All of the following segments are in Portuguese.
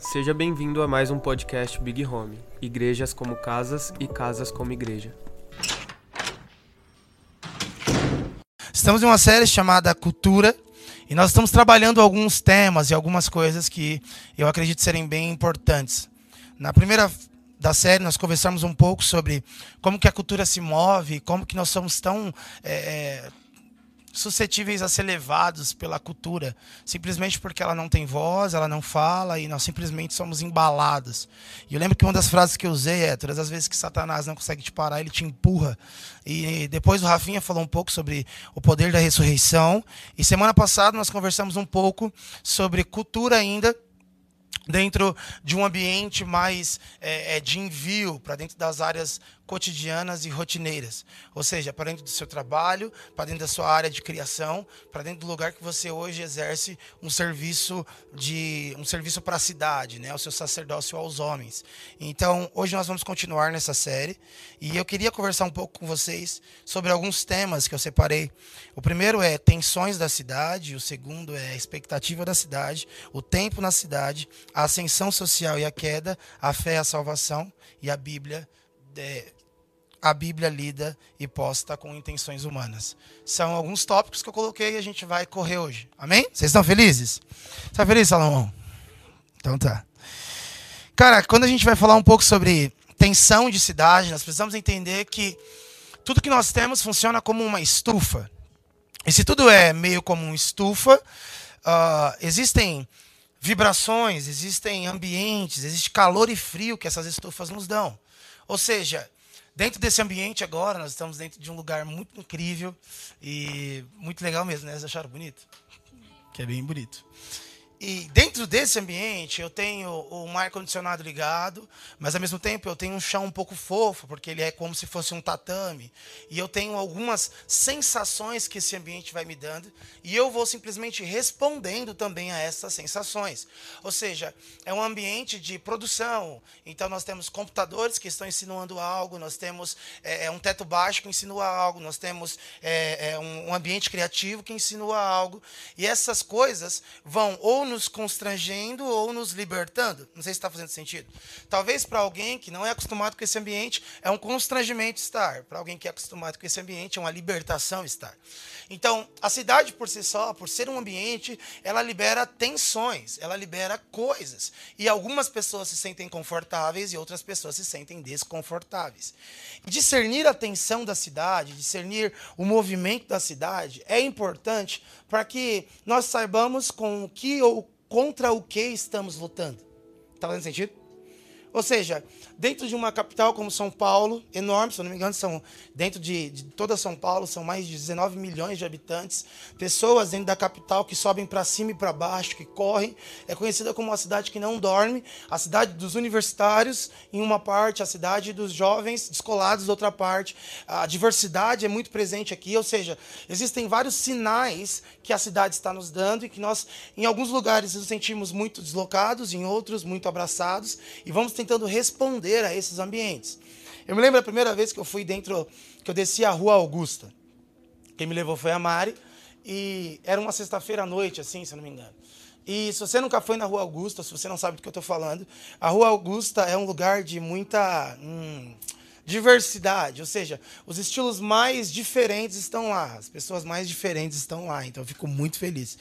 Seja bem-vindo a mais um podcast Big Home. Igrejas como casas e casas como igreja. Estamos em uma série chamada Cultura e nós estamos trabalhando alguns temas e algumas coisas que eu acredito serem bem importantes. Na primeira da série nós conversamos um pouco sobre como que a cultura se move, como que nós somos tão é, suscetíveis a ser levados pela cultura, simplesmente porque ela não tem voz, ela não fala e nós simplesmente somos embalados. E eu lembro que uma das frases que eu usei é: todas as vezes que Satanás não consegue te parar, ele te empurra. E depois o Rafinha falou um pouco sobre o poder da ressurreição. E semana passada nós conversamos um pouco sobre cultura ainda dentro de um ambiente mais é, de envio para dentro das áreas cotidianas e rotineiras. Ou seja, para dentro do seu trabalho, para dentro da sua área de criação, para dentro do lugar que você hoje exerce um serviço de um serviço para a cidade, né, o seu sacerdócio aos homens. Então, hoje nós vamos continuar nessa série e eu queria conversar um pouco com vocês sobre alguns temas que eu separei. O primeiro é tensões da cidade, o segundo é expectativa da cidade, o tempo na cidade, a ascensão social e a queda, a fé e a salvação e a Bíblia é, a Bíblia lida e posta com intenções humanas. São alguns tópicos que eu coloquei e a gente vai correr hoje. Amém? Vocês estão felizes? Está feliz, Salomão? Então tá. Cara, quando a gente vai falar um pouco sobre tensão de cidade, nós precisamos entender que tudo que nós temos funciona como uma estufa. E se tudo é meio como uma estufa, uh, existem vibrações, existem ambientes, existe calor e frio que essas estufas nos dão. Ou seja, Dentro desse ambiente agora, nós estamos dentro de um lugar muito incrível e muito legal mesmo, né? Vocês acharam bonito? Que é bem bonito. E dentro desse ambiente eu tenho o ar condicionado ligado, mas ao mesmo tempo eu tenho um chão um pouco fofo, porque ele é como se fosse um tatame. E eu tenho algumas sensações que esse ambiente vai me dando, e eu vou simplesmente respondendo também a essas sensações. Ou seja, é um ambiente de produção. Então nós temos computadores que estão insinuando algo, nós temos é, é um teto baixo que insinua algo, nós temos é, é um, um ambiente criativo que insinua algo. E essas coisas vão ou nos constrangendo ou nos libertando. Não sei se está fazendo sentido. Talvez para alguém que não é acostumado com esse ambiente, é um constrangimento estar. Para alguém que é acostumado com esse ambiente, é uma libertação estar. Então, a cidade por si só, por ser um ambiente, ela libera tensões, ela libera coisas. E algumas pessoas se sentem confortáveis e outras pessoas se sentem desconfortáveis. E discernir a tensão da cidade, discernir o movimento da cidade, é importante para que nós saibamos com o que ou contra o que estamos lutando. Está fazendo sentido? Ou seja, dentro de uma capital como São Paulo, enorme, se eu não me engano, são dentro de, de toda São Paulo, são mais de 19 milhões de habitantes, pessoas dentro da capital que sobem para cima e para baixo, que correm. É conhecida como uma cidade que não dorme, a cidade dos universitários em uma parte, a cidade dos jovens descolados outra parte. A diversidade é muito presente aqui, ou seja, existem vários sinais que a cidade está nos dando e que nós, em alguns lugares, nos sentimos muito deslocados, em outros, muito abraçados, e vamos tentando responder a esses ambientes. Eu me lembro a primeira vez que eu fui dentro, que eu desci a Rua Augusta. Quem me levou foi a Mari, e era uma sexta-feira à noite, assim, se eu não me engano. E se você nunca foi na Rua Augusta, se você não sabe do que eu estou falando, a Rua Augusta é um lugar de muita hum, diversidade, ou seja, os estilos mais diferentes estão lá, as pessoas mais diferentes estão lá, então eu fico muito feliz.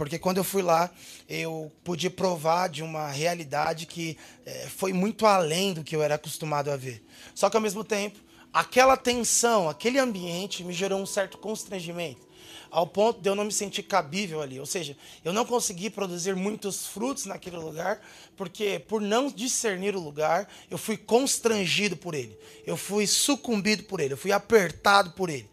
Porque quando eu fui lá, eu pude provar de uma realidade que é, foi muito além do que eu era acostumado a ver. Só que ao mesmo tempo, aquela tensão, aquele ambiente me gerou um certo constrangimento ao ponto de eu não me sentir cabível ali. Ou seja, eu não consegui produzir muitos frutos naquele lugar, porque por não discernir o lugar, eu fui constrangido por ele. Eu fui sucumbido por ele, eu fui apertado por ele.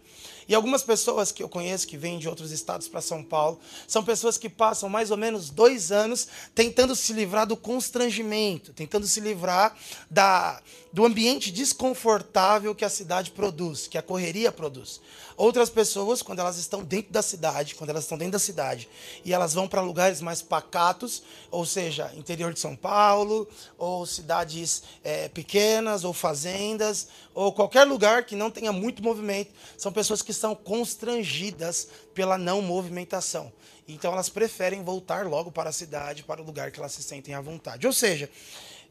E algumas pessoas que eu conheço que vêm de outros estados para São Paulo são pessoas que passam mais ou menos dois anos tentando se livrar do constrangimento, tentando se livrar da, do ambiente desconfortável que a cidade produz, que a correria produz. Outras pessoas, quando elas estão dentro da cidade, quando elas estão dentro da cidade e elas vão para lugares mais pacatos, ou seja, interior de São Paulo, ou cidades é, pequenas, ou fazendas, ou qualquer lugar que não tenha muito movimento, são pessoas que são constrangidas pela não movimentação. Então elas preferem voltar logo para a cidade, para o lugar que elas se sentem à vontade. Ou seja,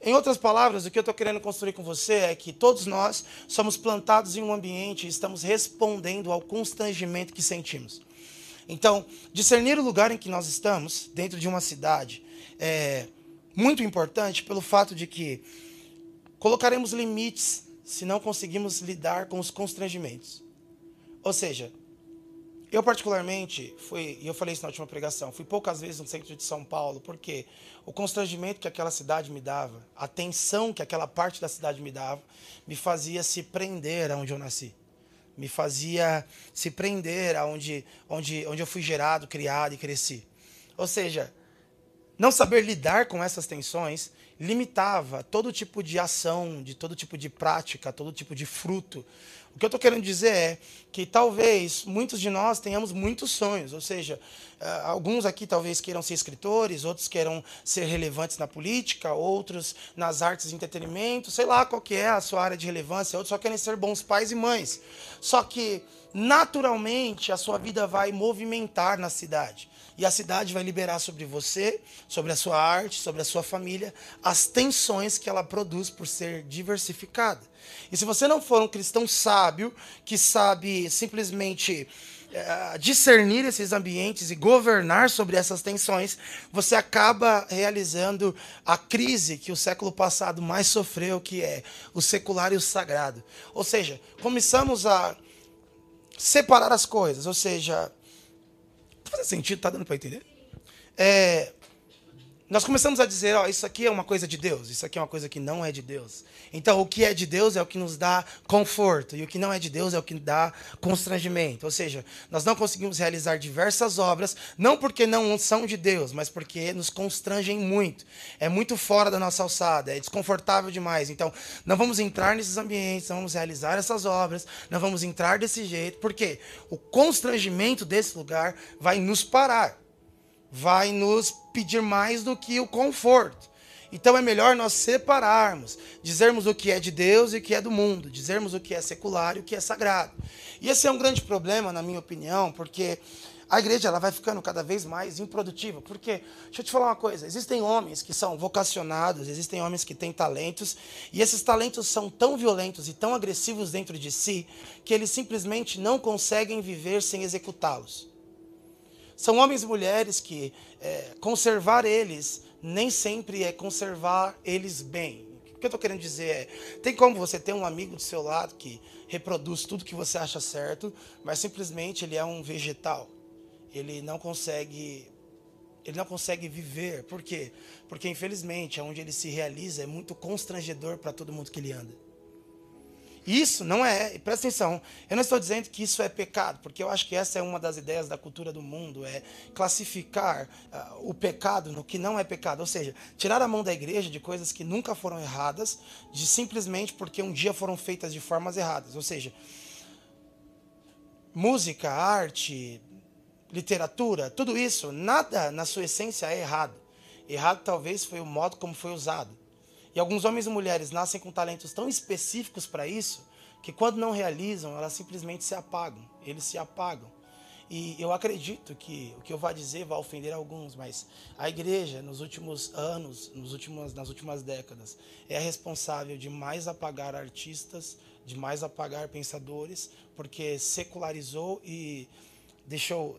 em outras palavras, o que eu estou querendo construir com você é que todos nós somos plantados em um ambiente e estamos respondendo ao constrangimento que sentimos. Então, discernir o lugar em que nós estamos, dentro de uma cidade, é muito importante pelo fato de que colocaremos limites se não conseguimos lidar com os constrangimentos. Ou seja, eu particularmente fui, e eu falei isso na última pregação, fui poucas vezes no centro de São Paulo, porque o constrangimento que aquela cidade me dava, a tensão que aquela parte da cidade me dava, me fazia se prender aonde eu nasci. Me fazia se prender aonde onde, onde eu fui gerado, criado e cresci. Ou seja, não saber lidar com essas tensões limitava todo tipo de ação, de todo tipo de prática, todo tipo de fruto. O que eu estou querendo dizer é que talvez muitos de nós tenhamos muitos sonhos, ou seja, eh, alguns aqui talvez queiram ser escritores, outros queiram ser relevantes na política, outros nas artes de entretenimento, sei lá qual que é a sua área de relevância, outros só querem ser bons pais e mães. Só que naturalmente a sua vida vai movimentar na cidade. E a cidade vai liberar sobre você, sobre a sua arte, sobre a sua família, as tensões que ela produz por ser diversificada. E se você não for um cristão sábio, que sabe simplesmente é, discernir esses ambientes e governar sobre essas tensões, você acaba realizando a crise que o século passado mais sofreu, que é o secular e o sagrado. Ou seja, começamos a separar as coisas, ou seja, Faz sentido? Tá dando para entender? É, nós começamos a dizer, ó, isso aqui é uma coisa de Deus, isso aqui é uma coisa que não é de Deus. Então, o que é de Deus é o que nos dá conforto, e o que não é de Deus é o que dá constrangimento. Ou seja, nós não conseguimos realizar diversas obras, não porque não são de Deus, mas porque nos constrangem muito. É muito fora da nossa alçada, é desconfortável demais. Então, não vamos entrar nesses ambientes, não vamos realizar essas obras, não vamos entrar desse jeito, porque o constrangimento desse lugar vai nos parar vai nos pedir mais do que o conforto. Então é melhor nós separarmos, dizermos o que é de Deus e o que é do mundo, dizermos o que é secular e o que é sagrado. E esse é um grande problema, na minha opinião, porque a igreja ela vai ficando cada vez mais improdutiva. Porque, deixa eu te falar uma coisa: existem homens que são vocacionados, existem homens que têm talentos, e esses talentos são tão violentos e tão agressivos dentro de si que eles simplesmente não conseguem viver sem executá-los. São homens e mulheres que é, conservar eles nem sempre é conservar eles bem. O que eu estou querendo dizer é: tem como você ter um amigo do seu lado que reproduz tudo que você acha certo, mas simplesmente ele é um vegetal. Ele não consegue ele não consegue viver. Por quê? Porque, infelizmente, onde ele se realiza é muito constrangedor para todo mundo que ele anda. Isso não é, presta atenção, eu não estou dizendo que isso é pecado, porque eu acho que essa é uma das ideias da cultura do mundo, é classificar uh, o pecado no que não é pecado, ou seja, tirar a mão da igreja de coisas que nunca foram erradas, de simplesmente porque um dia foram feitas de formas erradas, ou seja, música, arte, literatura, tudo isso, nada na sua essência é errado. Errado talvez foi o modo como foi usado. E alguns homens e mulheres nascem com talentos tão específicos para isso que quando não realizam, elas simplesmente se apagam. Eles se apagam. E eu acredito que o que eu vou dizer vai ofender alguns, mas a igreja, nos últimos anos, nos últimos, nas últimas décadas, é responsável de mais apagar artistas, de mais apagar pensadores, porque secularizou e deixou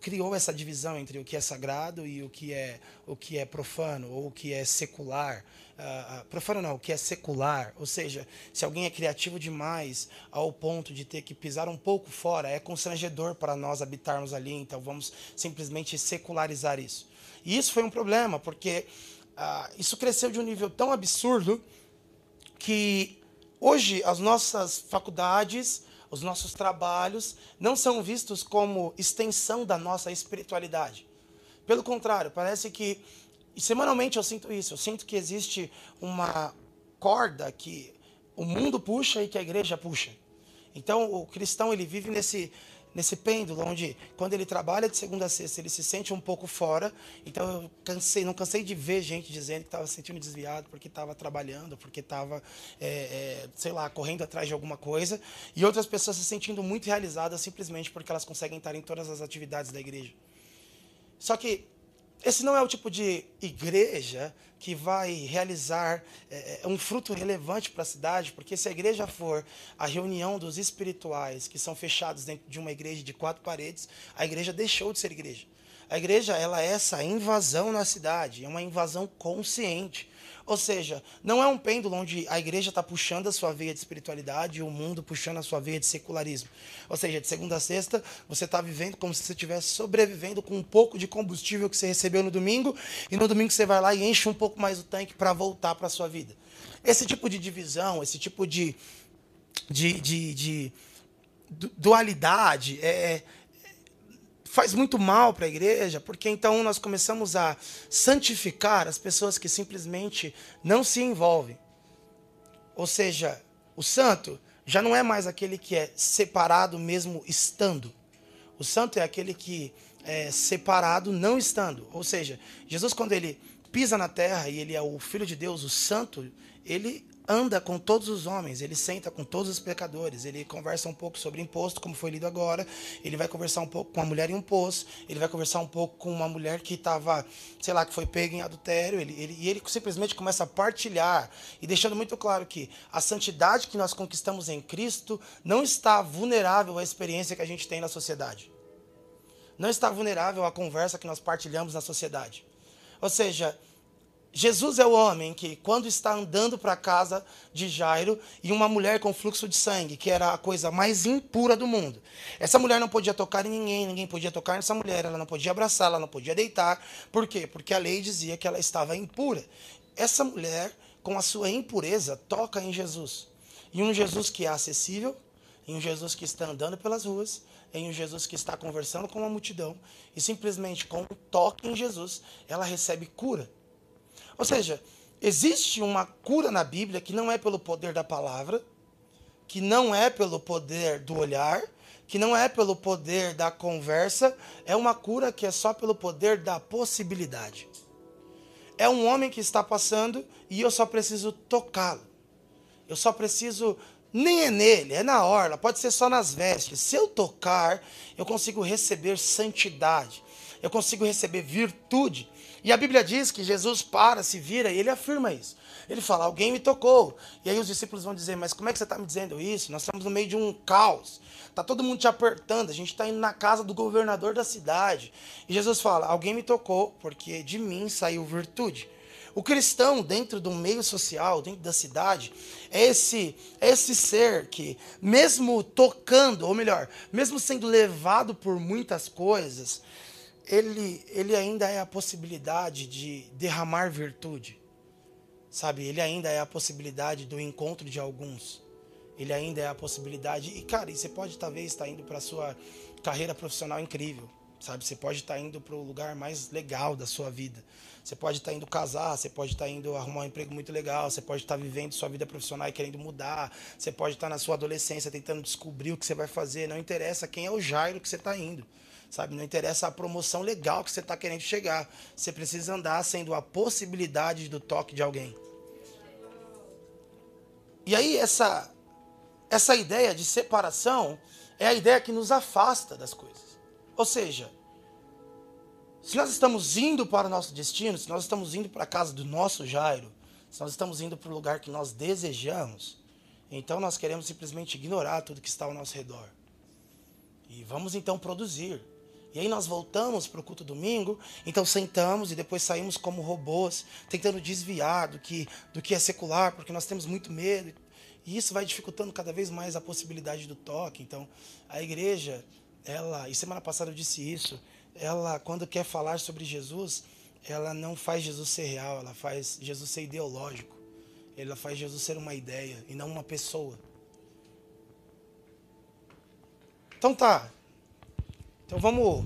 criou essa divisão entre o que é sagrado e o que é o que é profano ou o que é secular uh, profano não, o que é secular, ou seja, se alguém é criativo demais ao ponto de ter que pisar um pouco fora, é constrangedor para nós habitarmos ali, então vamos simplesmente secularizar isso. E isso foi um problema, porque uh, isso cresceu de um nível tão absurdo que hoje as nossas faculdades, os nossos trabalhos não são vistos como extensão da nossa espiritualidade. Pelo contrário, parece que e semanalmente eu sinto isso. Eu sinto que existe uma corda que o mundo puxa e que a igreja puxa. Então o cristão ele vive nesse nesse pêndulo onde, quando ele trabalha de segunda a sexta, ele se sente um pouco fora. Então, eu cansei, não cansei de ver gente dizendo que estava se sentindo desviado porque estava trabalhando, porque estava, é, é, sei lá, correndo atrás de alguma coisa. E outras pessoas se sentindo muito realizadas simplesmente porque elas conseguem estar em todas as atividades da igreja. Só que esse não é o tipo de igreja que vai realizar é, é um fruto relevante para a cidade, porque se a igreja for a reunião dos espirituais que são fechados dentro de uma igreja de quatro paredes, a igreja deixou de ser igreja. A igreja ela é essa invasão na cidade, é uma invasão consciente. Ou seja, não é um pêndulo onde a igreja está puxando a sua veia de espiritualidade e o mundo puxando a sua veia de secularismo. Ou seja, de segunda a sexta, você está vivendo como se você estivesse sobrevivendo com um pouco de combustível que você recebeu no domingo, e no domingo você vai lá e enche um pouco mais o tanque para voltar para a sua vida. Esse tipo de divisão, esse tipo de, de, de, de dualidade é, faz muito mal para a igreja, porque então nós começamos a santificar as pessoas que simplesmente não se envolvem. Ou seja, o santo já não é mais aquele que é separado mesmo estando. O santo é aquele que é separado não estando. Ou seja, Jesus, quando ele pisa na terra e ele é o Filho de Deus, o santo, ele anda com todos os homens, ele senta com todos os pecadores, ele conversa um pouco sobre imposto, como foi lido agora, ele vai conversar um pouco com uma mulher em um poço, ele vai conversar um pouco com uma mulher que estava, sei lá, que foi pega em adultério, ele, ele, e ele simplesmente começa a partilhar, e deixando muito claro que a santidade que nós conquistamos em Cristo não está vulnerável à experiência que a gente tem na sociedade. Não está vulnerável à conversa que nós partilhamos na sociedade. Ou seja, Jesus é o homem que, quando está andando para a casa de Jairo e uma mulher com fluxo de sangue, que era a coisa mais impura do mundo, essa mulher não podia tocar em ninguém, ninguém podia tocar nessa mulher, ela não podia abraçar, ela não podia deitar. Por quê? Porque a lei dizia que ela estava impura. Essa mulher, com a sua impureza, toca em Jesus. E um Jesus que é acessível, em um Jesus que está andando pelas ruas, em um Jesus que está conversando com uma multidão, e simplesmente com um toque em Jesus, ela recebe cura. Ou seja, existe uma cura na Bíblia que não é pelo poder da palavra, que não é pelo poder do olhar, que não é pelo poder da conversa, é uma cura que é só pelo poder da possibilidade. É um homem que está passando e eu só preciso tocá-lo. Eu só preciso nem é nele, é na orla, pode ser só nas vestes. Se eu tocar, eu consigo receber santidade, eu consigo receber virtude, e a Bíblia diz que Jesus para, se vira e ele afirma isso. Ele fala: Alguém me tocou. E aí os discípulos vão dizer: Mas como é que você está me dizendo isso? Nós estamos no meio de um caos. Está todo mundo te apertando. A gente está indo na casa do governador da cidade. E Jesus fala: Alguém me tocou, porque de mim saiu virtude. O cristão, dentro do meio social, dentro da cidade, é esse, é esse ser que, mesmo tocando, ou melhor, mesmo sendo levado por muitas coisas, ele, ele ainda é a possibilidade de derramar virtude. Sabe? Ele ainda é a possibilidade do encontro de alguns. Ele ainda é a possibilidade. E, cara, você pode talvez estar indo para sua carreira profissional incrível. Sabe? Você pode estar indo para o lugar mais legal da sua vida. Você pode estar indo casar, você pode estar indo arrumar um emprego muito legal, você pode estar vivendo sua vida profissional e querendo mudar, você pode estar na sua adolescência tentando descobrir o que você vai fazer. Não interessa quem é o Jairo que você está indo. Sabe? Não interessa a promoção legal que você está querendo chegar. Você precisa andar sendo a possibilidade do toque de alguém. E aí, essa, essa ideia de separação é a ideia que nos afasta das coisas. Ou seja, se nós estamos indo para o nosso destino, se nós estamos indo para a casa do nosso Jairo, se nós estamos indo para o lugar que nós desejamos, então nós queremos simplesmente ignorar tudo que está ao nosso redor. E vamos então produzir. E aí nós voltamos para o culto domingo, então sentamos e depois saímos como robôs, tentando desviar do que, do que é secular, porque nós temos muito medo. E isso vai dificultando cada vez mais a possibilidade do toque. Então, a igreja, ela, e semana passada eu disse isso, ela, quando quer falar sobre Jesus, ela não faz Jesus ser real, ela faz Jesus ser ideológico. Ela faz Jesus ser uma ideia e não uma pessoa. Então tá, então vamos,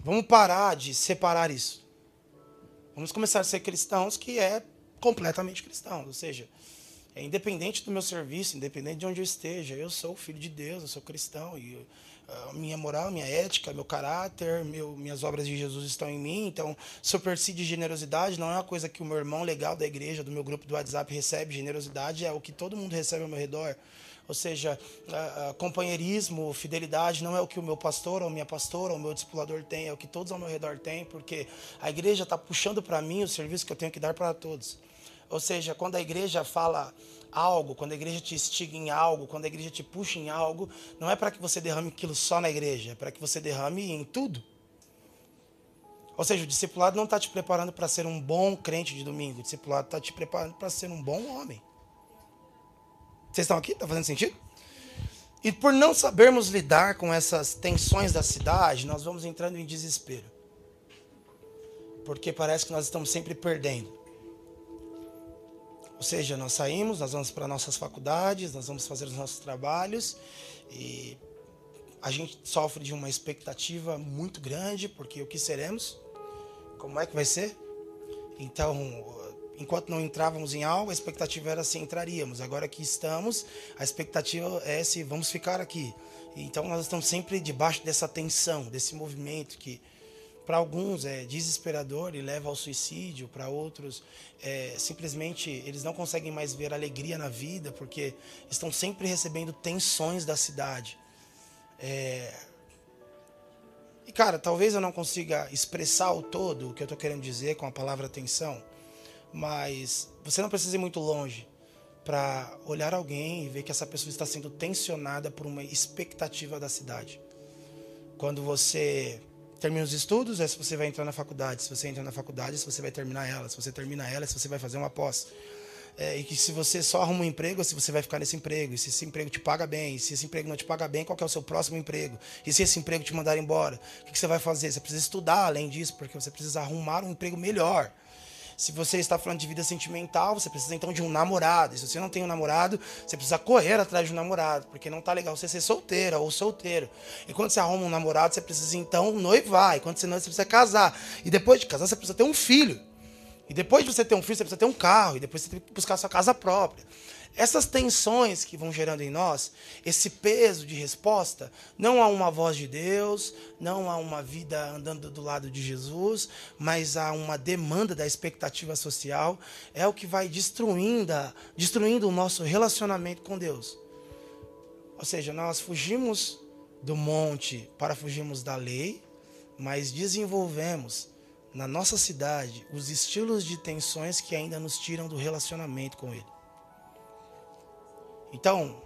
vamos parar de separar isso. Vamos começar a ser cristãos que é completamente cristão, ou seja, é independente do meu serviço, independente de onde eu esteja, eu sou filho de Deus, eu sou cristão e minha moral, minha ética, meu caráter, meu, minhas obras de Jesus estão em mim. Então, eu persiste generosidade, não é uma coisa que o meu irmão legal da igreja, do meu grupo do WhatsApp recebe. Generosidade é o que todo mundo recebe ao meu redor. Ou seja, companheirismo, fidelidade não é o que o meu pastor ou minha pastora ou meu discipulador tem, é o que todos ao meu redor têm, porque a igreja está puxando para mim o serviço que eu tenho que dar para todos. Ou seja, quando a igreja fala algo, quando a igreja te instiga em algo, quando a igreja te puxa em algo, não é para que você derrame aquilo só na igreja, é para que você derrame em tudo. Ou seja, o discipulado não está te preparando para ser um bom crente de domingo, o discipulado está te preparando para ser um bom homem. Vocês estão aqui? Está fazendo sentido? E por não sabermos lidar com essas tensões da cidade, nós vamos entrando em desespero. Porque parece que nós estamos sempre perdendo. Ou seja, nós saímos, nós vamos para nossas faculdades, nós vamos fazer os nossos trabalhos e a gente sofre de uma expectativa muito grande, porque o que seremos? Como é que vai ser? Então, enquanto não entrávamos em algo, a expectativa era se entraríamos. Agora que estamos, a expectativa é se vamos ficar aqui. Então, nós estamos sempre debaixo dessa tensão, desse movimento que para alguns é desesperador e leva ao suicídio, para outros é, simplesmente eles não conseguem mais ver alegria na vida porque estão sempre recebendo tensões da cidade. É... E cara, talvez eu não consiga expressar o todo o que eu estou querendo dizer com a palavra tensão, mas você não precisa ir muito longe para olhar alguém e ver que essa pessoa está sendo tensionada por uma expectativa da cidade. Quando você termina os estudos, é se você vai entrar na faculdade. Se você entra na faculdade, se você vai terminar ela. Se você termina ela, é se você vai fazer uma pós. É, e que se você só arruma um emprego, é se você vai ficar nesse emprego. E se esse emprego te paga bem. E se esse emprego não te paga bem, qual é o seu próximo emprego? E se esse emprego te mandar embora, o que, que você vai fazer? Você precisa estudar além disso, porque você precisa arrumar um emprego melhor. Se você está falando de vida sentimental, você precisa então de um namorado. E se você não tem um namorado, você precisa correr atrás de um namorado, porque não tá legal você ser solteira ou solteiro. E quando você arruma um namorado, você precisa então noivar. E quando você noiva, você precisa casar. E depois de casar, você precisa ter um filho. E depois de você ter um filho, você precisa ter um carro. E depois você tem que buscar sua casa própria. Essas tensões que vão gerando em nós, esse peso de resposta, não há uma voz de Deus, não há uma vida andando do lado de Jesus, mas há uma demanda da expectativa social, é o que vai destruindo, destruindo o nosso relacionamento com Deus. Ou seja, nós fugimos do monte para fugirmos da lei, mas desenvolvemos na nossa cidade os estilos de tensões que ainda nos tiram do relacionamento com Ele. Então,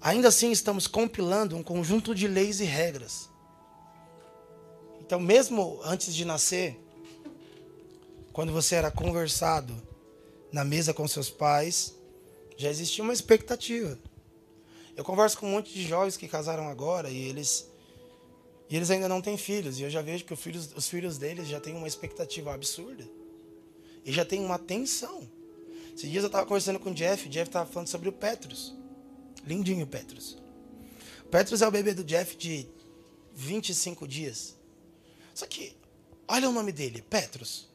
ainda assim estamos compilando um conjunto de leis e regras. Então, mesmo antes de nascer, quando você era conversado na mesa com seus pais, já existia uma expectativa. Eu converso com um monte de jovens que casaram agora e eles e eles ainda não têm filhos. E eu já vejo que os filhos, os filhos deles já têm uma expectativa absurda. E já tem uma tensão. Esses dias eu estava conversando com o Jeff, o Jeff estava falando sobre o Petrus. Lindinho o Petrus. O Petrus é o bebê do Jeff de 25 dias. Só que, olha o nome dele, Petrus.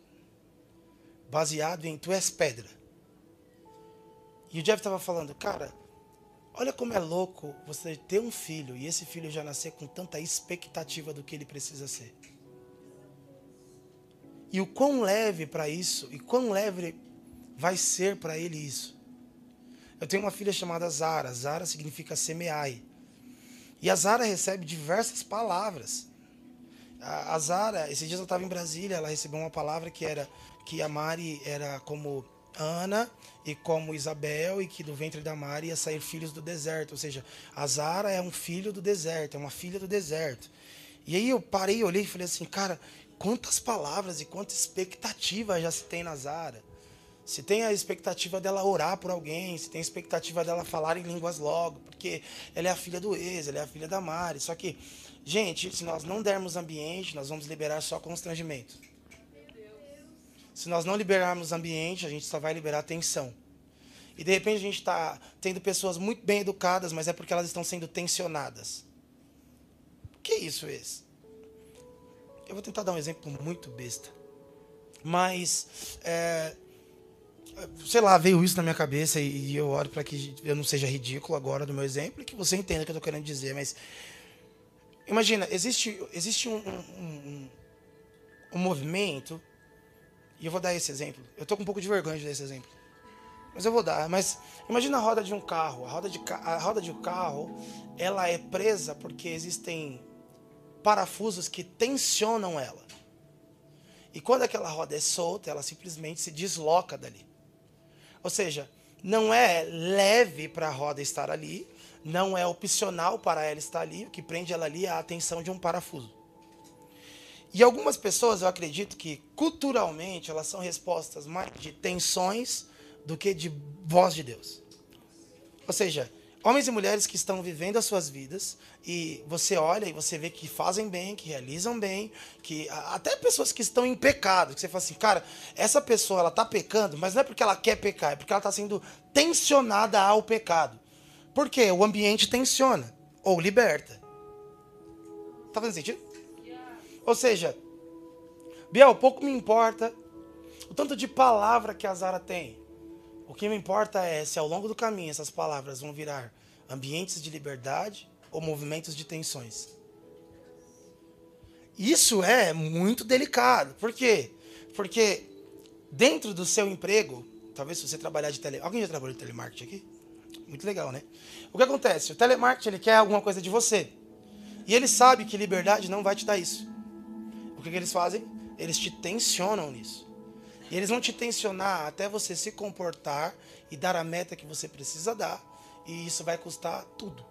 Baseado em Tu és pedra. E o Jeff estava falando, cara, olha como é louco você ter um filho e esse filho já nascer com tanta expectativa do que ele precisa ser. E o quão leve para isso, e quão leve vai ser para ele isso. Eu tenho uma filha chamada Zara. Zara significa semeai. E a Zara recebe diversas palavras. A, Zara, esses dias eu estava em Brasília, ela recebeu uma palavra que era que a Mari era como Ana e como Isabel e que do ventre da Mari ia sair filhos do deserto. Ou seja, a Zara é um filho do deserto, é uma filha do deserto. E aí eu parei, olhei e falei assim, cara, quantas palavras e quanta expectativa já se tem na Zara se tem a expectativa dela orar por alguém, se tem a expectativa dela falar em línguas logo, porque ela é a filha do ex, ela é a filha da Mari. Só que, gente, se nós não dermos ambiente, nós vamos liberar só constrangimento. Se nós não liberarmos ambiente, a gente só vai liberar tensão. E de repente a gente está tendo pessoas muito bem educadas, mas é porque elas estão sendo tensionadas. O que isso esse? Eu vou tentar dar um exemplo muito besta. Mas é, sei lá, veio isso na minha cabeça e, eu oro para que eu não seja ridículo agora do meu exemplo e que você entenda o que eu tô querendo dizer, mas Imagina, existe, existe um, um, um, um movimento, e eu vou dar esse exemplo. Eu estou com um pouco de vergonha de dar esse exemplo. Mas eu vou dar. Mas imagina a roda de um carro. A roda de, a roda de um carro, ela é presa porque existem parafusos que tensionam ela. E quando aquela roda é solta, ela simplesmente se desloca dali. Ou seja, não é leve para a roda estar ali, não é opcional para ela estar ali, o que prende ela ali é a atenção de um parafuso. E algumas pessoas, eu acredito que culturalmente elas são respostas mais de tensões do que de voz de Deus. Ou seja, homens e mulheres que estão vivendo as suas vidas e você olha e você vê que fazem bem, que realizam bem, que até pessoas que estão em pecado, que você fala assim, cara, essa pessoa ela tá pecando, mas não é porque ela quer pecar, é porque ela está sendo tensionada ao pecado. Por quê? O ambiente tensiona ou liberta. Tá fazendo sentido? Ou seja, Biel, pouco me importa o tanto de palavra que a Zara tem. O que me importa é se ao longo do caminho essas palavras vão virar ambientes de liberdade ou movimentos de tensões. Isso é muito delicado. Por quê? Porque dentro do seu emprego, talvez se você trabalhar de tele... Alguém já trabalhou de telemarketing aqui? Muito legal, né? O que acontece? O telemarketing ele quer alguma coisa de você. E ele sabe que liberdade não vai te dar isso. O que, que eles fazem? Eles te tensionam nisso. E eles vão te tensionar até você se comportar e dar a meta que você precisa dar. E isso vai custar tudo.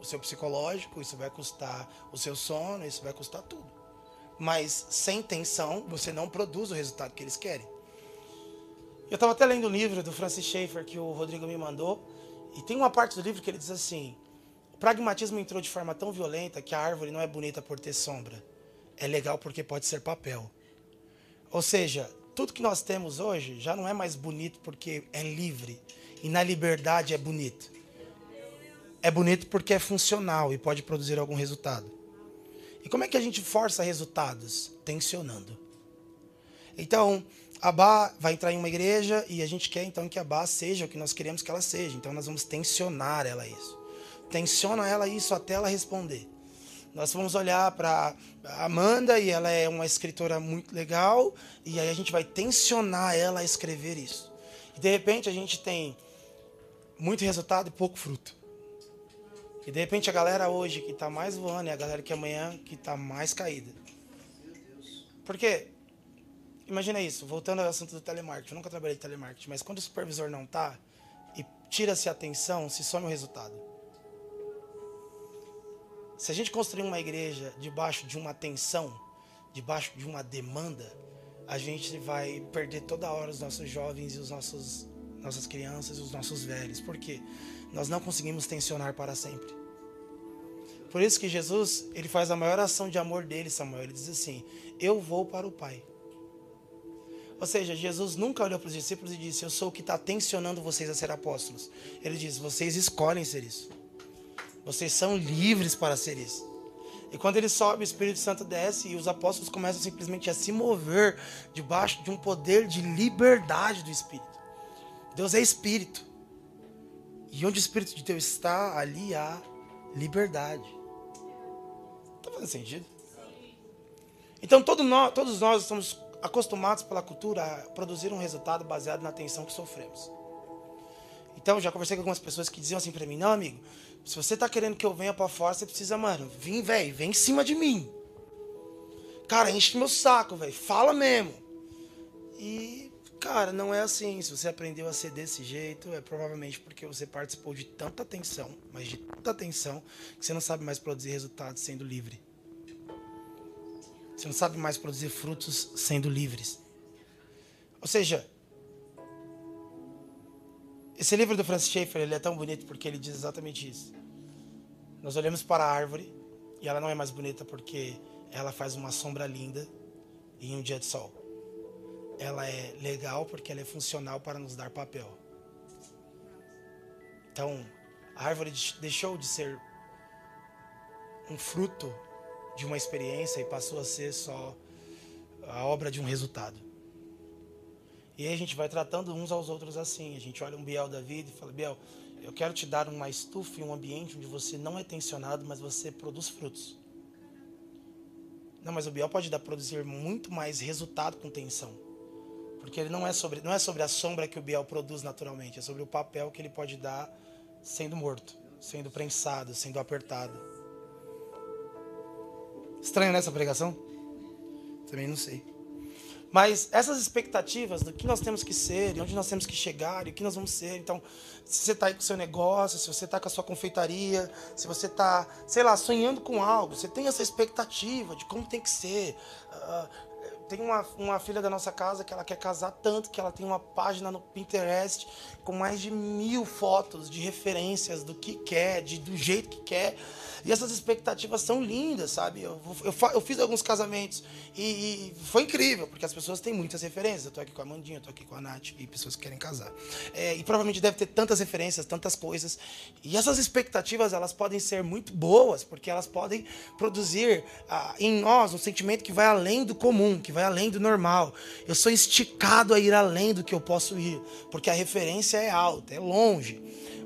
O seu psicológico, isso vai custar o seu sono, isso vai custar tudo. Mas sem tensão, você não produz o resultado que eles querem. Eu estava até lendo um livro do Francis Schaeffer que o Rodrigo me mandou. E tem uma parte do livro que ele diz assim: o pragmatismo entrou de forma tão violenta que a árvore não é bonita por ter sombra. É legal porque pode ser papel. Ou seja, tudo que nós temos hoje já não é mais bonito porque é livre. E na liberdade é bonito. É bonito porque é funcional e pode produzir algum resultado. E como é que a gente força resultados? Tensionando. Então, a Bá vai entrar em uma igreja e a gente quer então que a Bá seja o que nós queremos que ela seja. Então nós vamos tensionar ela isso. Tensiona ela isso até ela responder. Nós vamos olhar para Amanda e ela é uma escritora muito legal e aí a gente vai tensionar ela a escrever isso. E de repente a gente tem muito resultado e pouco fruto. E de repente a galera hoje que está mais voando é a galera que amanhã que está mais caída. Porque imagina isso, voltando ao assunto do telemarketing, eu nunca trabalhei em telemarketing, mas quando o supervisor não está e tira-se a atenção, se some o resultado. Se a gente construir uma igreja debaixo de uma tensão, debaixo de uma demanda, a gente vai perder toda hora os nossos jovens e os nossos nossas crianças e os nossos velhos. Por quê? Nós não conseguimos tensionar para sempre. Por isso que Jesus, ele faz a maior ação de amor dele, Samuel. Ele diz assim: Eu vou para o Pai. Ou seja, Jesus nunca olhou para os discípulos e disse: Eu sou o que está tensionando vocês a ser apóstolos. Ele diz: Vocês escolhem ser isso. Vocês são livres para ser isso. E quando ele sobe, o Espírito Santo desce e os apóstolos começam simplesmente a se mover debaixo de um poder de liberdade do Espírito. Deus é Espírito. E onde o Espírito de Deus está, ali há liberdade. Está fazendo sentido? Então todo nós, todos nós estamos acostumados pela cultura a produzir um resultado baseado na tensão que sofremos. Então já conversei com algumas pessoas que diziam assim para mim: não, amigo, se você tá querendo que eu venha para fora, você precisa, mano, vem, velho, vem em cima de mim. Cara, enche meu saco, velho, fala mesmo. E, cara, não é assim. Se você aprendeu a ser desse jeito, é provavelmente porque você participou de tanta tensão, mas de tanta tensão, que você não sabe mais produzir resultados sendo livre. Você não sabe mais produzir frutos sendo livres. Ou seja, esse livro do Francis Schaeffer ele é tão bonito porque ele diz exatamente isso. Nós olhamos para a árvore e ela não é mais bonita porque ela faz uma sombra linda em um dia de sol. Ela é legal porque ela é funcional para nos dar papel. Então, a árvore deixou de ser um fruto de uma experiência e passou a ser só a obra de um resultado. E aí a gente vai tratando uns aos outros assim. A gente olha um Biel da vida e fala: Biel, eu quero te dar uma estufa e um ambiente onde você não é tensionado, mas você produz frutos. Não, mas o Biel pode dar produzir muito mais resultado com tensão. Porque ele não é sobre, não é sobre a sombra que o Biel produz naturalmente, é sobre o papel que ele pode dar sendo morto, sendo prensado, sendo apertado. Estranho nessa pregação? Também não sei. Mas essas expectativas do que nós temos que ser, onde nós temos que chegar, e o que nós vamos ser. Então, se você está aí com o seu negócio, se você está com a sua confeitaria, se você está, sei lá, sonhando com algo, você tem essa expectativa de como tem que ser. Uh, tem uma, uma filha da nossa casa que ela quer casar tanto que ela tem uma página no Pinterest com mais de mil fotos de referências do que quer, de, do jeito que quer. E essas expectativas são lindas, sabe? Eu, eu, eu fiz alguns casamentos e, e, foi incrível, porque as pessoas têm muitas referências. Eu tô aqui com a Mandinha, eu tô aqui com a Nath e pessoas que querem casar. É, e provavelmente deve ter tantas referências, tantas coisas. E essas expectativas, elas podem ser muito boas, porque elas podem produzir ah, em nós um sentimento que vai além do comum, que vai além do normal. Eu sou esticado a ir além do que eu posso ir, porque a referência é alta, é longe.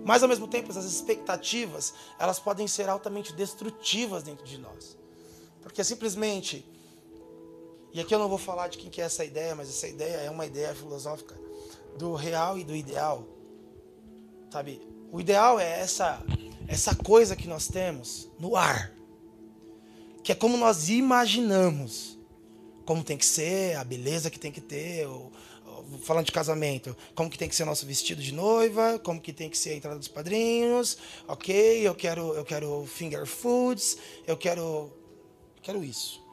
Mas ao mesmo tempo, essas expectativas, elas podem ser altamente destrutivas dentro de nós. Porque simplesmente, e aqui eu não vou falar de quem que é essa ideia, mas essa ideia é uma ideia filosófica do real e do ideal. Sabe? O ideal é essa essa coisa que nós temos no ar, que é como nós imaginamos como tem que ser, a beleza que tem que ter, o, falando de casamento, como que tem que ser nosso vestido de noiva, como que tem que ser a entrada dos padrinhos, ok, eu quero, eu quero finger foods, eu quero, quero isso.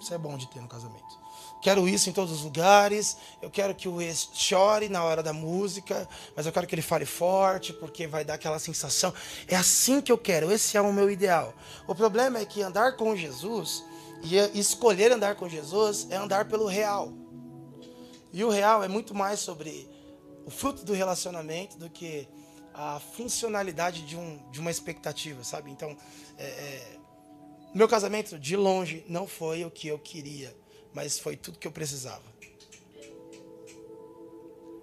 Isso é bom de ter no casamento. Quero isso em todos os lugares. Eu quero que o ex chore na hora da música, mas eu quero que ele fale forte, porque vai dar aquela sensação. É assim que eu quero, esse é o meu ideal. O problema é que andar com Jesus e escolher andar com Jesus é andar pelo real. E o real é muito mais sobre o fruto do relacionamento do que a funcionalidade de, um, de uma expectativa, sabe? Então, é, é, meu casamento, de longe, não foi o que eu queria, mas foi tudo que eu precisava.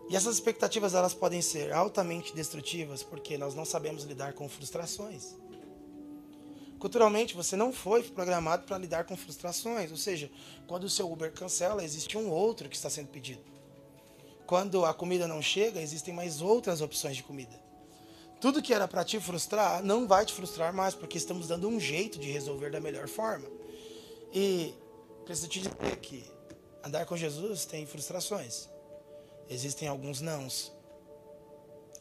E essas expectativas elas podem ser altamente destrutivas porque nós não sabemos lidar com frustrações. Culturalmente, você não foi programado para lidar com frustrações. Ou seja, quando o seu Uber cancela, existe um outro que está sendo pedido. Quando a comida não chega, existem mais outras opções de comida. Tudo que era para te frustrar não vai te frustrar mais, porque estamos dando um jeito de resolver da melhor forma. E preciso te dizer que andar com Jesus tem frustrações. Existem alguns nãos.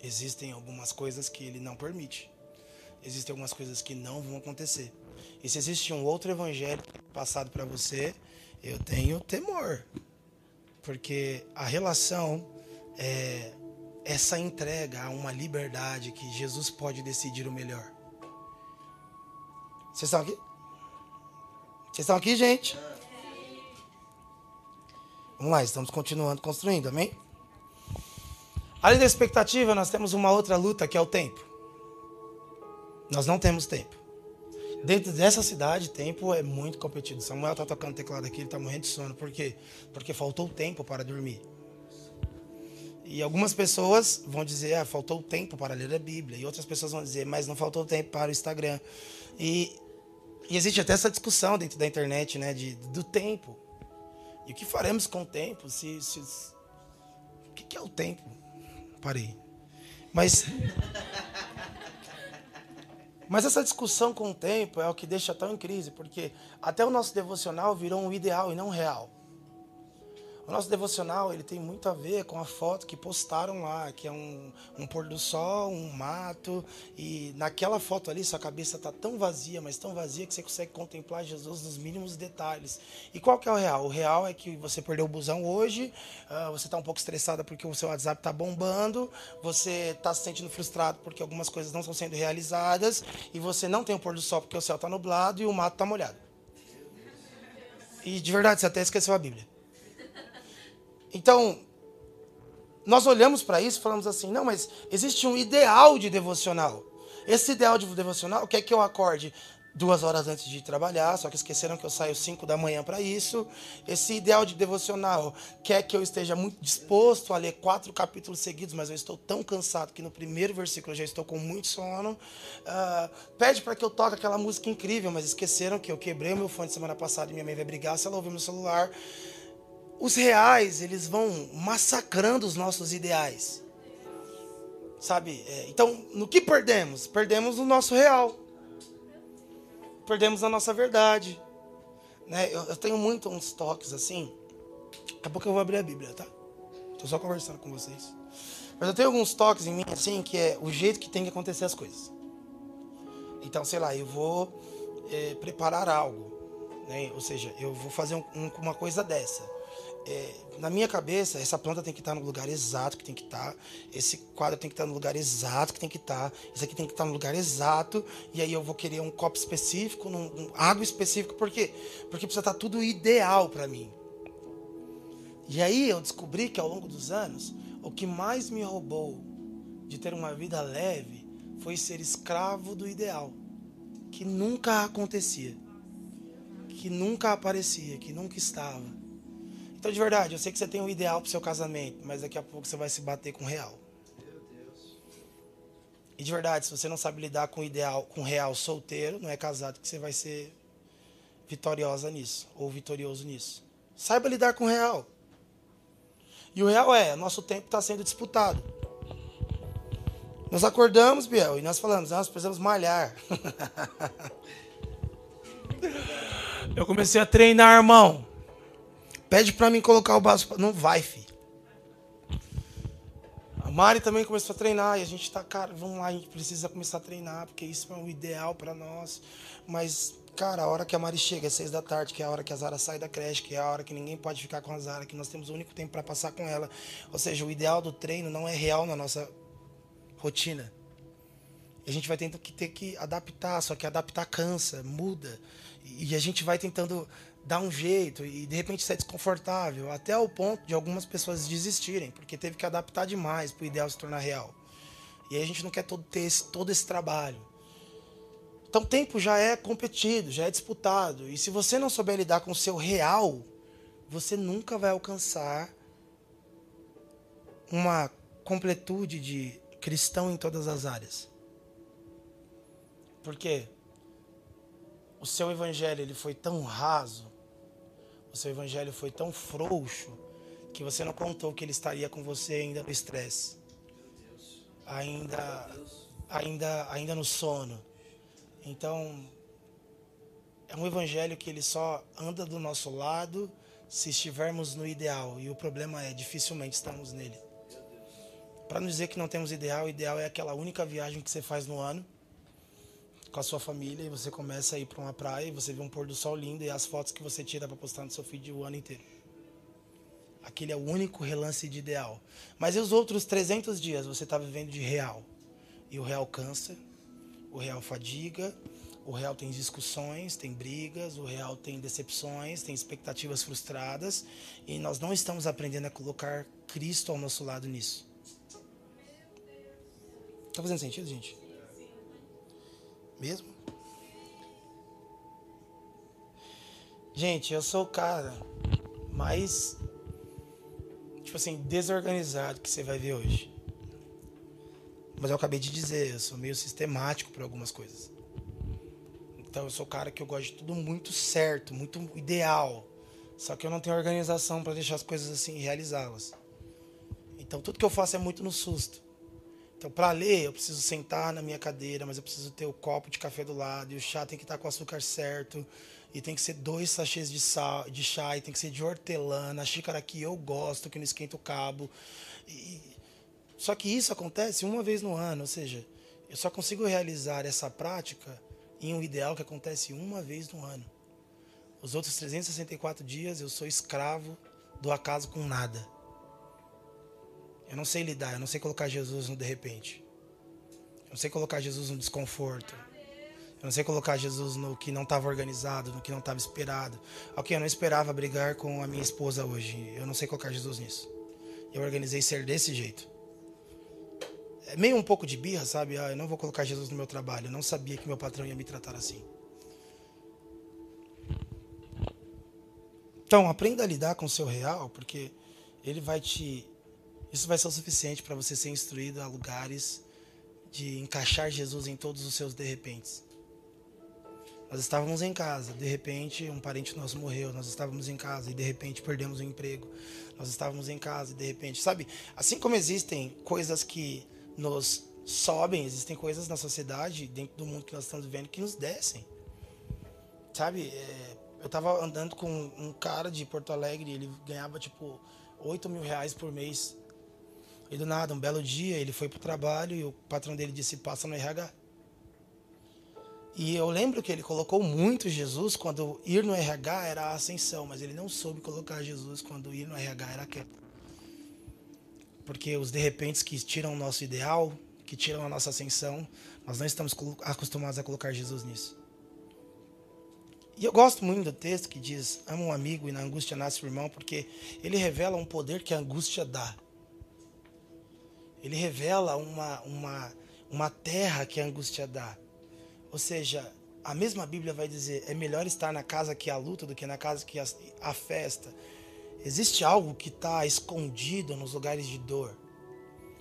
Existem algumas coisas que ele não permite existem algumas coisas que não vão acontecer. E se existe um outro evangelho passado para você, eu tenho temor. Porque a relação é essa entrega a uma liberdade que Jesus pode decidir o melhor. Vocês estão aqui? Vocês estão aqui, gente? Vamos lá, estamos continuando construindo, amém? Além da expectativa, nós temos uma outra luta que é o tempo. Nós não temos tempo. Dentro dessa cidade, tempo é muito competido. Samuel está tocando teclado aqui, ele está morrendo de sono. Por quê? Porque faltou tempo para dormir. E algumas pessoas vão dizer, ah, faltou tempo para ler a Bíblia. E outras pessoas vão dizer, mas não faltou tempo para o Instagram. E, e existe até essa discussão dentro da internet, né, de, do tempo. E o que faremos com o tempo? Se, se, o que é o tempo? Parei. Mas mas essa discussão com o tempo é o que deixa tão em crise, porque até o nosso devocional virou um ideal e não real. O nosso devocional ele tem muito a ver com a foto que postaram lá, que é um, um pôr do sol, um mato, e naquela foto ali sua cabeça está tão vazia, mas tão vazia que você consegue contemplar Jesus nos mínimos detalhes. E qual que é o real? O real é que você perdeu o busão hoje, uh, você está um pouco estressada porque o seu WhatsApp está bombando, você está se sentindo frustrado porque algumas coisas não estão sendo realizadas, e você não tem o pôr do sol porque o céu está nublado e o mato está molhado. E de verdade, você até esqueceu a Bíblia. Então, nós olhamos para isso e falamos assim: não, mas existe um ideal de devocional. Esse ideal de devocional quer que eu acorde duas horas antes de trabalhar, só que esqueceram que eu saio 5 da manhã para isso. Esse ideal de devocional quer que eu esteja muito disposto a ler quatro capítulos seguidos, mas eu estou tão cansado que no primeiro versículo eu já estou com muito sono. Uh, pede para que eu toque aquela música incrível, mas esqueceram que eu quebrei meu fone semana passada e minha mãe vai brigar se ela ouvir meu celular. Os reais, eles vão massacrando os nossos ideais. Sabe? É, então, no que perdemos? Perdemos o nosso real perdemos a nossa verdade. Né? Eu, eu, tenho muito uns toques assim. Daqui a pouco eu vou abrir a Bíblia, tá? Tô só conversando com vocês. Mas eu tenho alguns toques em mim assim, que é o jeito que tem que acontecer as coisas. Então, sei lá, eu vou é, preparar algo. Né? Ou seja, eu vou fazer um, um, uma coisa dessa é, na minha cabeça, essa planta tem que estar no lugar exato que tem que estar, esse quadro tem que estar no lugar exato que tem que estar, isso aqui tem que estar no lugar exato, e aí eu vou querer um copo específico, um, um água específico, por quê? Porque precisa estar tudo ideal para mim. E aí eu descobri que ao longo dos anos, o que mais me roubou de ter uma vida leve foi ser escravo do ideal, que nunca acontecia, que nunca aparecia, que nunca estava. Então, de verdade, eu sei que você tem um ideal pro seu casamento, mas daqui a pouco você vai se bater com o real. E de verdade, se você não sabe lidar com o ideal, com o real solteiro, não é casado, que você vai ser vitoriosa nisso, ou vitorioso nisso. Saiba lidar com o real. E o real é, nosso tempo está sendo disputado. Nós acordamos, Biel, e nós falamos, nós precisamos malhar. Eu comecei a treinar, irmão. Pede para mim colocar o braço. Não vai, filho. A Mari também começou a treinar e a gente tá, cara, vamos lá, a gente precisa começar a treinar, porque isso é o ideal para nós. Mas, cara, a hora que a Mari chega, às seis da tarde, que é a hora que a Zara sai da creche, que é a hora que ninguém pode ficar com a Zara, que nós temos o único tempo para passar com ela. Ou seja, o ideal do treino não é real na nossa rotina. A gente vai tendo que ter que adaptar, só que adaptar cansa, muda. E a gente vai tentando dar um jeito e de repente ser desconfortável, até o ponto de algumas pessoas desistirem, porque teve que adaptar demais para o ideal se tornar real. E aí a gente não quer todo, ter esse, todo esse trabalho. Então o tempo já é competido, já é disputado. E se você não souber lidar com o seu real, você nunca vai alcançar uma completude de cristão em todas as áreas. Por quê? O seu evangelho ele foi tão raso o seu evangelho foi tão frouxo que você não contou que ele estaria com você ainda no estresse, ainda, ainda, ainda no sono. Então, é um evangelho que ele só anda do nosso lado se estivermos no ideal. E o problema é, dificilmente estamos nele. Para não dizer que não temos ideal, o ideal é aquela única viagem que você faz no ano com a sua família e você começa a ir para uma praia e você vê um pôr do sol lindo e as fotos que você tira para postar no seu feed o ano inteiro. Aquele é o único relance de ideal. Mas e os outros 300 dias você está vivendo de real? E o real cansa, o real fadiga, o real tem discussões, tem brigas, o real tem decepções, tem expectativas frustradas e nós não estamos aprendendo a colocar Cristo ao nosso lado nisso. Tá fazendo sentido, gente? Mesmo? Gente, eu sou o cara mais, tipo assim, desorganizado que você vai ver hoje. Mas eu acabei de dizer, eu sou meio sistemático para algumas coisas. Então eu sou o cara que eu gosto de tudo muito certo, muito ideal. Só que eu não tenho organização para deixar as coisas assim e realizá-las. Então tudo que eu faço é muito no susto. Então, para ler, eu preciso sentar na minha cadeira, mas eu preciso ter o copo de café do lado, e o chá tem que estar com o açúcar certo, e tem que ser dois sachês de, sal, de chá, e tem que ser de hortelã, na xícara que eu gosto, que não esquenta o cabo. E... Só que isso acontece uma vez no ano, ou seja, eu só consigo realizar essa prática em um ideal que acontece uma vez no ano. Os outros 364 dias eu sou escravo do acaso com nada. Eu não sei lidar, eu não sei colocar Jesus no de repente. Eu não sei colocar Jesus no desconforto. Eu não sei colocar Jesus no que não estava organizado, no que não estava esperado. Ok, eu não esperava brigar com a minha esposa hoje. Eu não sei colocar Jesus nisso. Eu organizei ser desse jeito. É meio um pouco de birra, sabe? Ah, eu não vou colocar Jesus no meu trabalho. Eu não sabia que meu patrão ia me tratar assim. Então, aprenda a lidar com o seu real, porque ele vai te isso vai ser o suficiente para você ser instruído a lugares de encaixar Jesus em todos os seus de repentes. Nós estávamos em casa, de repente um parente nosso morreu, nós estávamos em casa e de repente perdemos o emprego. Nós estávamos em casa e de repente, sabe? Assim como existem coisas que nos sobem, existem coisas na sociedade, dentro do mundo que nós estamos vivendo, que nos descem. Sabe? É, eu estava andando com um cara de Porto Alegre, ele ganhava tipo 8 mil reais por mês. E do nada, um belo dia, ele foi pro trabalho e o patrão dele disse: passa no RH. E eu lembro que ele colocou muito Jesus quando ir no RH era a ascensão, mas ele não soube colocar Jesus quando ir no RH era queda. Porque os de repente que tiram o nosso ideal, que tiram a nossa ascensão, nós não estamos acostumados a colocar Jesus nisso. E eu gosto muito do texto que diz: Ama um amigo e na angústia nasce o irmão, porque ele revela um poder que a angústia dá. Ele revela uma, uma, uma terra que a angústia dá. Ou seja, a mesma Bíblia vai dizer: é melhor estar na casa que há luta do que na casa que há festa. Existe algo que está escondido nos lugares de dor,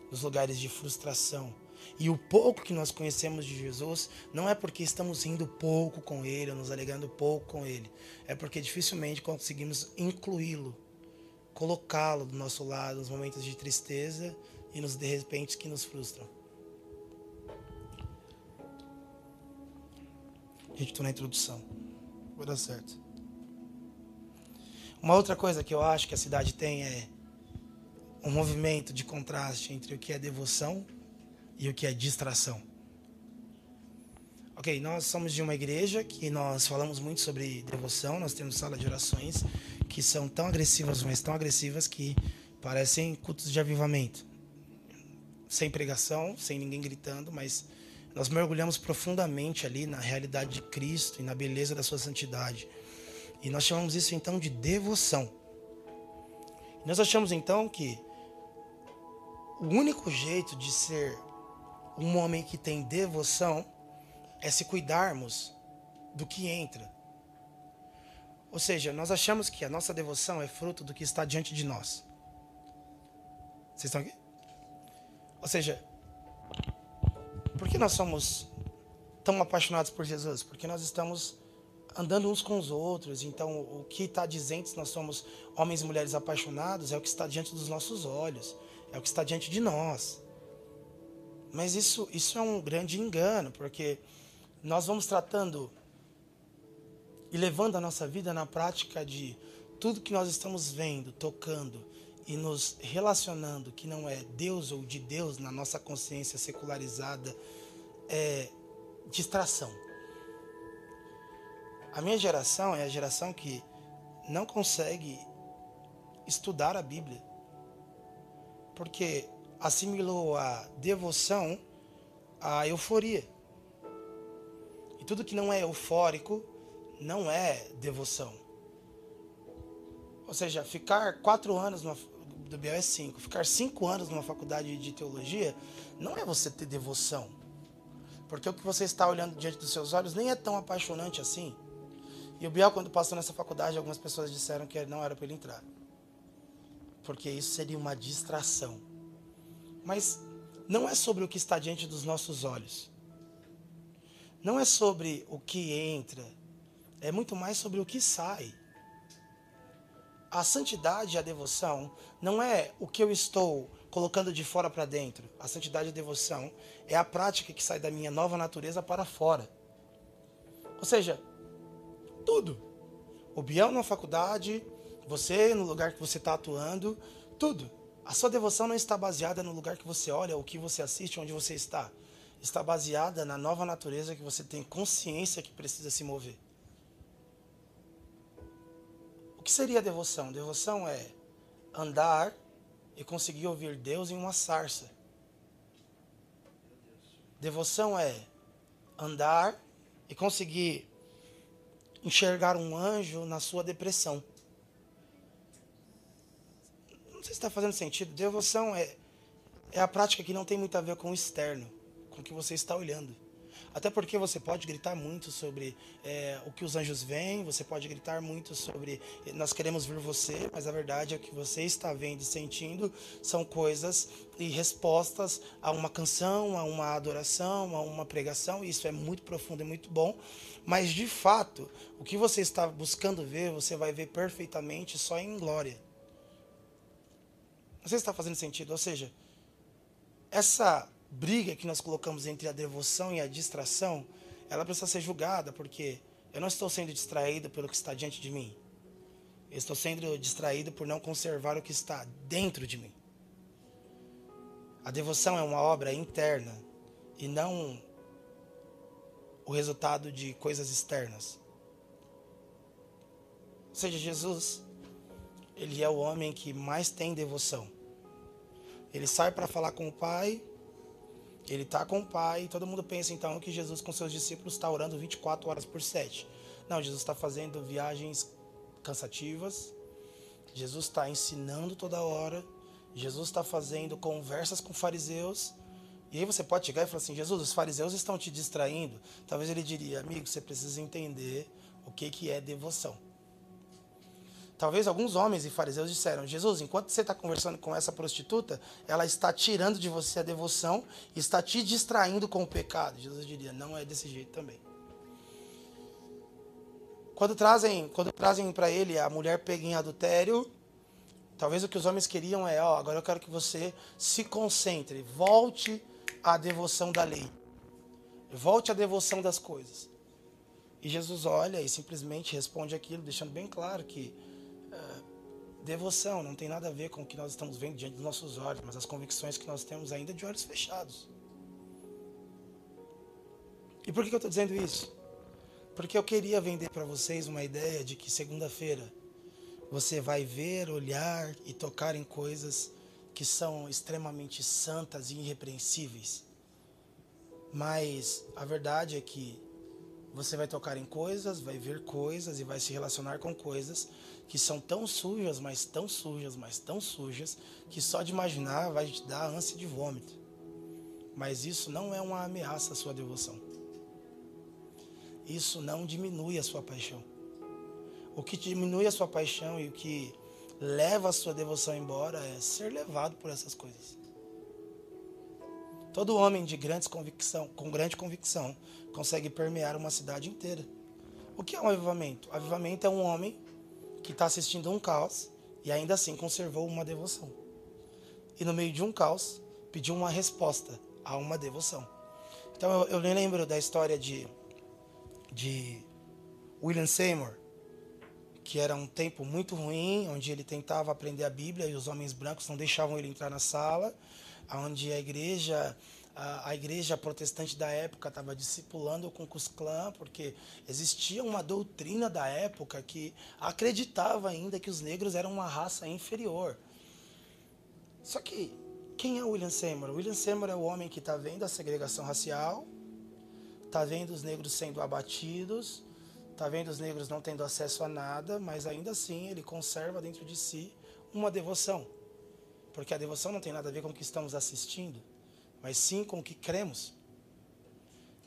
nos lugares de frustração. E o pouco que nós conhecemos de Jesus não é porque estamos rindo pouco com Ele, ou nos alegrando pouco com Ele. É porque dificilmente conseguimos incluí-lo, colocá-lo do nosso lado nos momentos de tristeza e nos de repente que nos frustram. Gente, estou na introdução. Vai dar certo. Uma outra coisa que eu acho que a cidade tem é um movimento de contraste entre o que é devoção e o que é distração. Ok, nós somos de uma igreja que nós falamos muito sobre devoção, nós temos sala de orações que são tão agressivas, mas tão agressivas que parecem cultos de avivamento sem pregação, sem ninguém gritando, mas nós mergulhamos profundamente ali na realidade de Cristo e na beleza da sua santidade. E nós chamamos isso então de devoção. nós achamos então que o único jeito de ser um homem que tem devoção é se cuidarmos do que entra. Ou seja, nós achamos que a nossa devoção é fruto do que está diante de nós. Vocês estão aqui? Ou seja, por que nós somos tão apaixonados por Jesus? Porque nós estamos andando uns com os outros. Então, o que está dizendo se nós somos homens e mulheres apaixonados é o que está diante dos nossos olhos, é o que está diante de nós. Mas isso, isso é um grande engano, porque nós vamos tratando e levando a nossa vida na prática de tudo que nós estamos vendo, tocando, e nos relacionando que não é Deus ou de Deus na nossa consciência secularizada é distração. A minha geração é a geração que não consegue estudar a Bíblia. Porque assimilou a devoção à euforia. E tudo que não é eufórico não é devoção. Ou seja, ficar quatro anos numa, do Biel é cinco. Ficar cinco anos numa faculdade de teologia não é você ter devoção. Porque o que você está olhando diante dos seus olhos nem é tão apaixonante assim. E o Biel, quando passou nessa faculdade, algumas pessoas disseram que não era para ele entrar. Porque isso seria uma distração. Mas não é sobre o que está diante dos nossos olhos. Não é sobre o que entra. É muito mais sobre o que sai a santidade e a devoção não é o que eu estou colocando de fora para dentro. A santidade e a devoção é a prática que sai da minha nova natureza para fora. Ou seja, tudo. O Biel na faculdade, você no lugar que você está atuando, tudo. A sua devoção não está baseada no lugar que você olha, o que você assiste, onde você está. Está baseada na nova natureza que você tem consciência que precisa se mover. Que seria devoção? Devoção é andar e conseguir ouvir Deus em uma sarça. Devoção é andar e conseguir enxergar um anjo na sua depressão. Não sei se está fazendo sentido. Devoção é, é a prática que não tem muito a ver com o externo, com o que você está olhando. Até porque você pode gritar muito sobre é, o que os anjos veem, você pode gritar muito sobre nós queremos ver você, mas a verdade é que você está vendo e sentindo são coisas e respostas a uma canção, a uma adoração, a uma pregação, isso é muito profundo e muito bom. Mas de fato, o que você está buscando ver, você vai ver perfeitamente só em glória. Se está fazendo sentido. Ou seja, essa briga que nós colocamos entre a devoção e a distração, ela precisa ser julgada, porque eu não estou sendo distraído pelo que está diante de mim. Eu estou sendo distraído por não conservar o que está dentro de mim. A devoção é uma obra interna e não o resultado de coisas externas. Ou seja, Jesus, ele é o homem que mais tem devoção. Ele sai para falar com o Pai, ele está com o Pai, e todo mundo pensa então que Jesus com seus discípulos está orando 24 horas por 7. Não, Jesus está fazendo viagens cansativas, Jesus está ensinando toda hora, Jesus está fazendo conversas com fariseus. E aí você pode chegar e falar assim: Jesus, os fariseus estão te distraindo. Talvez ele diria: amigo, você precisa entender o que, que é devoção. Talvez alguns homens e fariseus disseram: Jesus, enquanto você está conversando com essa prostituta, ela está tirando de você a devoção está te distraindo com o pecado. Jesus diria: Não é desse jeito também. Quando trazem, quando trazem para ele a mulher pega em adultério, talvez o que os homens queriam é: ó, agora eu quero que você se concentre, volte à devoção da lei, volte à devoção das coisas. E Jesus olha e simplesmente responde aquilo, deixando bem claro que Devoção não tem nada a ver com o que nós estamos vendo diante dos nossos olhos, mas as convicções que nós temos ainda de olhos fechados. E por que eu estou dizendo isso? Porque eu queria vender para vocês uma ideia de que segunda-feira você vai ver, olhar e tocar em coisas que são extremamente santas e irrepreensíveis. Mas a verdade é que você vai tocar em coisas, vai ver coisas e vai se relacionar com coisas que são tão sujas, mas tão sujas, mas tão sujas, que só de imaginar vai te dar ânsia de vômito. Mas isso não é uma ameaça à sua devoção. Isso não diminui a sua paixão. O que diminui a sua paixão e o que leva a sua devoção embora é ser levado por essas coisas. Todo homem de grandes convicção, com grande convicção consegue permear uma cidade inteira. O que é um avivamento? Avivamento é um homem que está assistindo um caos e ainda assim conservou uma devoção. E no meio de um caos, pediu uma resposta a uma devoção. Então eu, eu lembro da história de, de William Seymour, que era um tempo muito ruim, onde ele tentava aprender a Bíblia e os homens brancos não deixavam ele entrar na sala, onde a igreja a, igreja protestante da época estava discipulando o Ku Klux porque existia uma doutrina da época que acreditava ainda que os negros eram uma raça inferior. Só que quem é William Seymour? William Seymour é o homem que está vendo a segregação racial, está vendo os negros sendo abatidos, está vendo os negros não tendo acesso a nada, mas ainda assim ele conserva dentro de si uma devoção. Porque a devoção não tem nada a ver com o que estamos assistindo mas sim com o que cremos.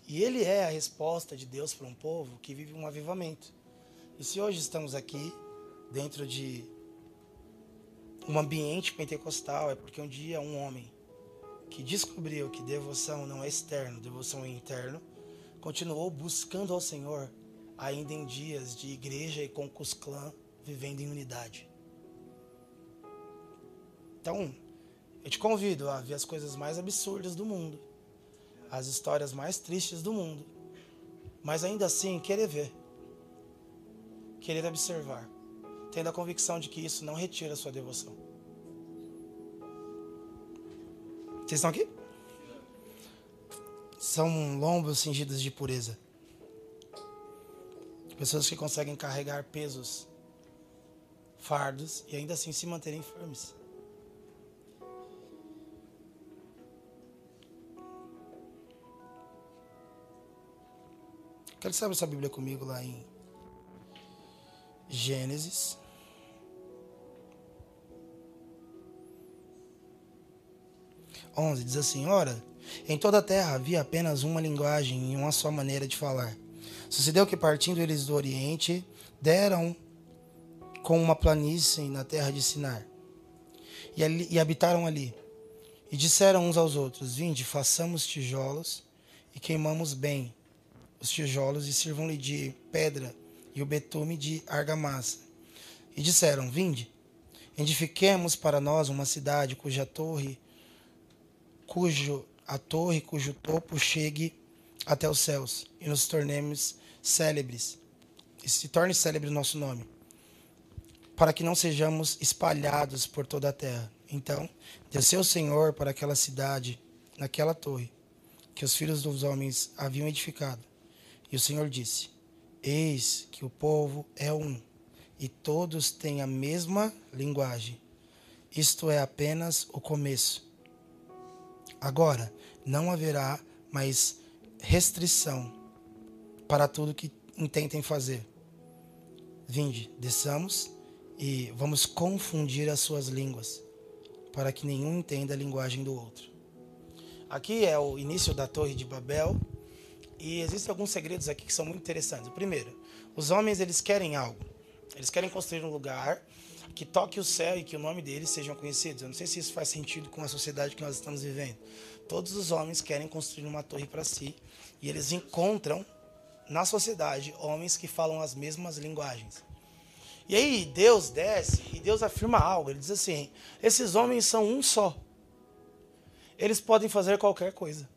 E ele é a resposta de Deus para um povo que vive um avivamento. E se hoje estamos aqui, dentro de um ambiente pentecostal, é porque um dia um homem que descobriu que devoção não é externo, devoção é interno, continuou buscando ao Senhor, ainda em dias de igreja e concus clã, vivendo em unidade. Então, eu te convido a ver as coisas mais absurdas do mundo, as histórias mais tristes do mundo, mas ainda assim querer ver, querer observar, tendo a convicção de que isso não retira a sua devoção. Vocês estão aqui? São lombos cingidos de pureza. Pessoas que conseguem carregar pesos, fardos e ainda assim se manterem firmes. Quero abra essa Bíblia comigo lá em Gênesis. Onze diz assim: Ora, Em toda a terra havia apenas uma linguagem e uma só maneira de falar. Sucedeu que, partindo eles do Oriente, deram com uma planície na terra de Sinar. E, ali, e habitaram ali. E disseram uns aos outros: Vinde, façamos tijolos e queimamos bem os tijolos e sirvam-lhe de pedra e o betume de argamassa. E disseram: Vinde, edifiquemos para nós uma cidade cuja torre, cujo a torre cujo topo chegue até os céus e nos tornemos célebres e se torne célebre o nosso nome, para que não sejamos espalhados por toda a terra. Então, desceu o Senhor para aquela cidade, naquela torre, que os filhos dos homens haviam edificado. E o Senhor disse: Eis que o povo é um, e todos têm a mesma linguagem. Isto é apenas o começo. Agora, não haverá mais restrição para tudo que intentem fazer. Vinde, desçamos e vamos confundir as suas línguas para que nenhum entenda a linguagem do outro. Aqui é o início da Torre de Babel e existem alguns segredos aqui que são muito interessantes. O primeiro, os homens eles querem algo. Eles querem construir um lugar que toque o céu e que o nome deles sejam conhecidos. Eu não sei se isso faz sentido com a sociedade que nós estamos vivendo. Todos os homens querem construir uma torre para si e eles encontram na sociedade homens que falam as mesmas linguagens. E aí Deus desce e Deus afirma algo. Ele diz assim: esses homens são um só. Eles podem fazer qualquer coisa.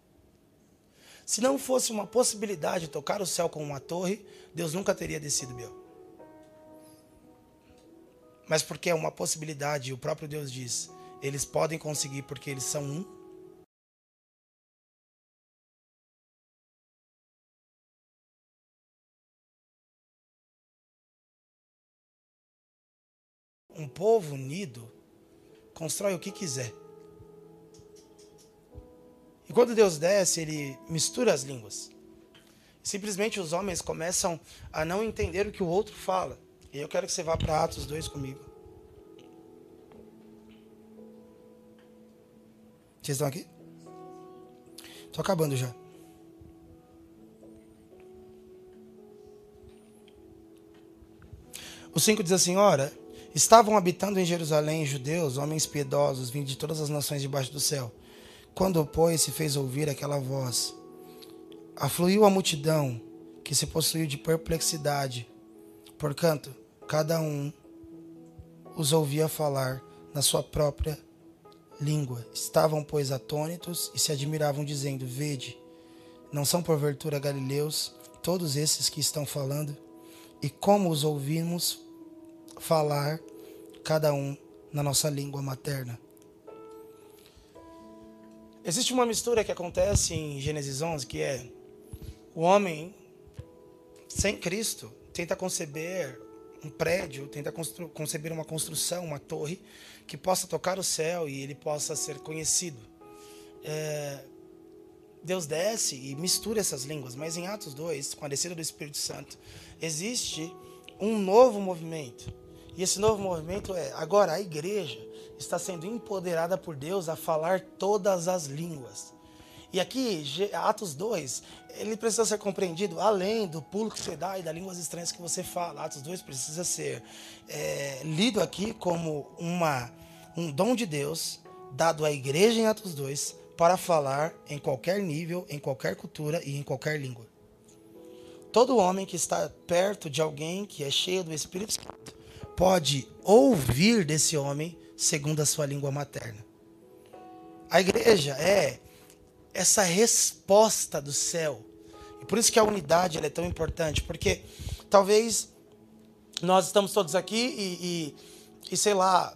Se não fosse uma possibilidade de tocar o céu com uma torre, Deus nunca teria descido Biel. Mas porque é uma possibilidade, o próprio Deus diz, eles podem conseguir porque eles são um. Um povo unido constrói o que quiser. E quando Deus desce, ele mistura as línguas. Simplesmente os homens começam a não entender o que o outro fala. E eu quero que você vá para Atos 2 comigo. Vocês estão aqui? Estou acabando já. O 5 diz assim: Ora, Estavam habitando em Jerusalém judeus, homens piedosos, vindos de todas as nações debaixo do céu. Quando, pois, se fez ouvir aquela voz, afluiu a multidão, que se possuiu de perplexidade. Porquanto, cada um os ouvia falar na sua própria língua. Estavam, pois, atônitos e se admiravam, dizendo: Vede, não são porventura galileus todos esses que estão falando? E como os ouvimos falar cada um na nossa língua materna. Existe uma mistura que acontece em Gênesis 11, que é o homem sem Cristo tenta conceber um prédio, tenta conceber uma construção, uma torre que possa tocar o céu e ele possa ser conhecido. É, Deus desce e mistura essas línguas, mas em Atos 2, com a descida do Espírito Santo, existe um novo movimento e esse novo movimento é: agora a igreja está sendo empoderada por Deus a falar todas as línguas. E aqui, Atos 2, ele precisa ser compreendido além do pulo que você dá e das línguas estranhas que você fala. Atos 2 precisa ser é, lido aqui como uma, um dom de Deus dado à igreja em Atos 2 para falar em qualquer nível, em qualquer cultura e em qualquer língua. Todo homem que está perto de alguém que é cheio do Espírito Santo pode ouvir desse homem segundo a sua língua materna. A igreja é essa resposta do céu. E por isso que a unidade é tão importante, porque talvez nós estamos todos aqui e, e, e sei lá,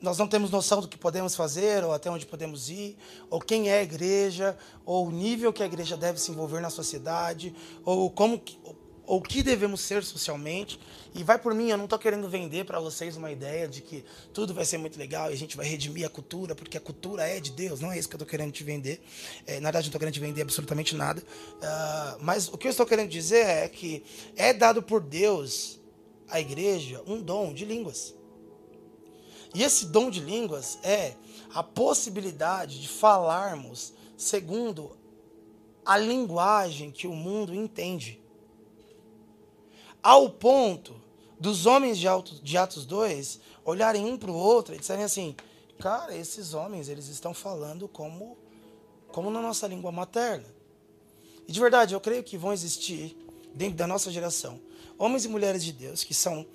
nós não temos noção do que podemos fazer, ou até onde podemos ir, ou quem é a igreja, ou o nível que a igreja deve se envolver na sociedade, ou como, ou o que devemos ser socialmente. E vai por mim, eu não estou querendo vender para vocês uma ideia de que tudo vai ser muito legal e a gente vai redimir a cultura, porque a cultura é de Deus. Não é isso que eu estou querendo te vender. É, na verdade, não estou querendo te vender absolutamente nada. Uh, mas o que eu estou querendo dizer é que é dado por Deus à igreja um dom de línguas. E esse dom de línguas é a possibilidade de falarmos segundo a linguagem que o mundo entende. Ao ponto dos homens de, de Atos 2 olharem um para o outro e disserem assim: cara, esses homens eles estão falando como, como na nossa língua materna. E de verdade, eu creio que vão existir, dentro da nossa geração, homens e mulheres de Deus que são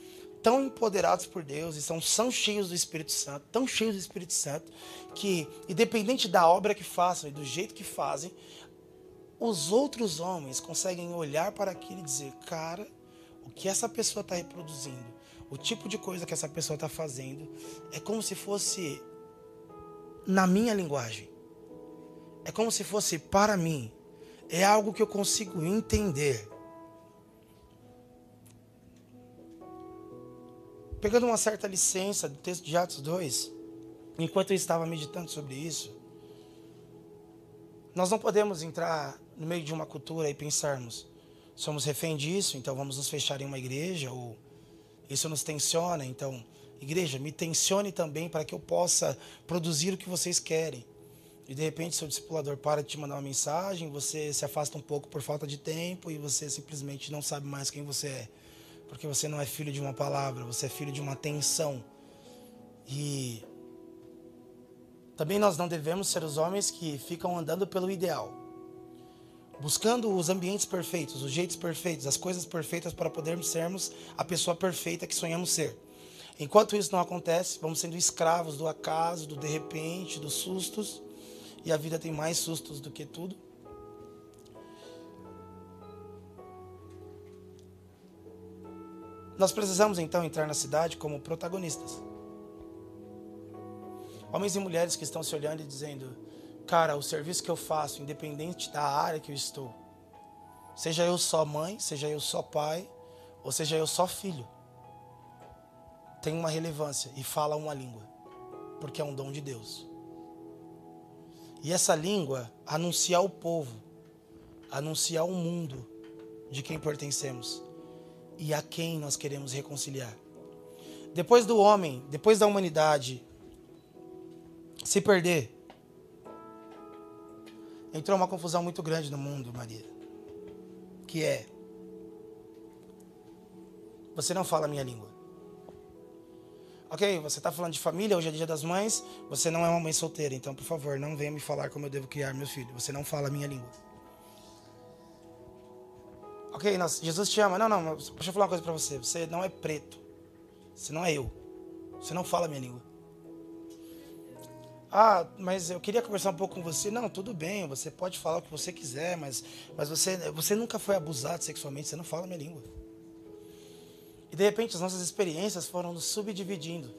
tão empoderados por Deus e são, são cheios do Espírito Santo, tão cheios do Espírito Santo, que, independente da obra que façam e do jeito que fazem, os outros homens conseguem olhar para aquilo e dizer: cara, o que essa pessoa está reproduzindo, o tipo de coisa que essa pessoa está fazendo, é como se fosse na minha linguagem. É como se fosse para mim. É algo que eu consigo entender. Pegando uma certa licença do texto de Atos 2, enquanto eu estava meditando sobre isso, nós não podemos entrar no meio de uma cultura e pensarmos, somos refém disso, então vamos nos fechar em uma igreja, ou isso nos tensiona, então, igreja, me tensione também para que eu possa produzir o que vocês querem. E de repente seu discipulador para de te mandar uma mensagem, você se afasta um pouco por falta de tempo e você simplesmente não sabe mais quem você é. Porque você não é filho de uma palavra, você é filho de uma tensão. E também nós não devemos ser os homens que ficam andando pelo ideal buscando os ambientes perfeitos, os jeitos perfeitos, as coisas perfeitas para podermos sermos a pessoa perfeita que sonhamos ser. Enquanto isso não acontece, vamos sendo escravos do acaso, do de repente, dos sustos, e a vida tem mais sustos do que tudo. Nós precisamos então entrar na cidade como protagonistas. Homens e mulheres que estão se olhando e dizendo: cara, o serviço que eu faço, independente da área que eu estou, seja eu só mãe, seja eu só pai, ou seja eu só filho, tem uma relevância e fala uma língua, porque é um dom de Deus. E essa língua anuncia ao povo, anuncia ao mundo de quem pertencemos e a quem nós queremos reconciliar. Depois do homem, depois da humanidade se perder, entrou uma confusão muito grande no mundo, Maria. Que é: você não fala a minha língua. Ok, você está falando de família, hoje é dia das mães, você não é uma mãe solteira, então por favor, não venha me falar como eu devo criar meu filho. Você não fala a minha língua. Ok, nós, Jesus te ama. Não, não, deixa eu falar uma coisa para você. Você não é preto. Você não é eu. Você não fala a minha língua. Ah, mas eu queria conversar um pouco com você. Não, tudo bem, você pode falar o que você quiser, mas, mas você, você nunca foi abusado sexualmente, você não fala minha língua. E de repente as nossas experiências foram nos subdividindo.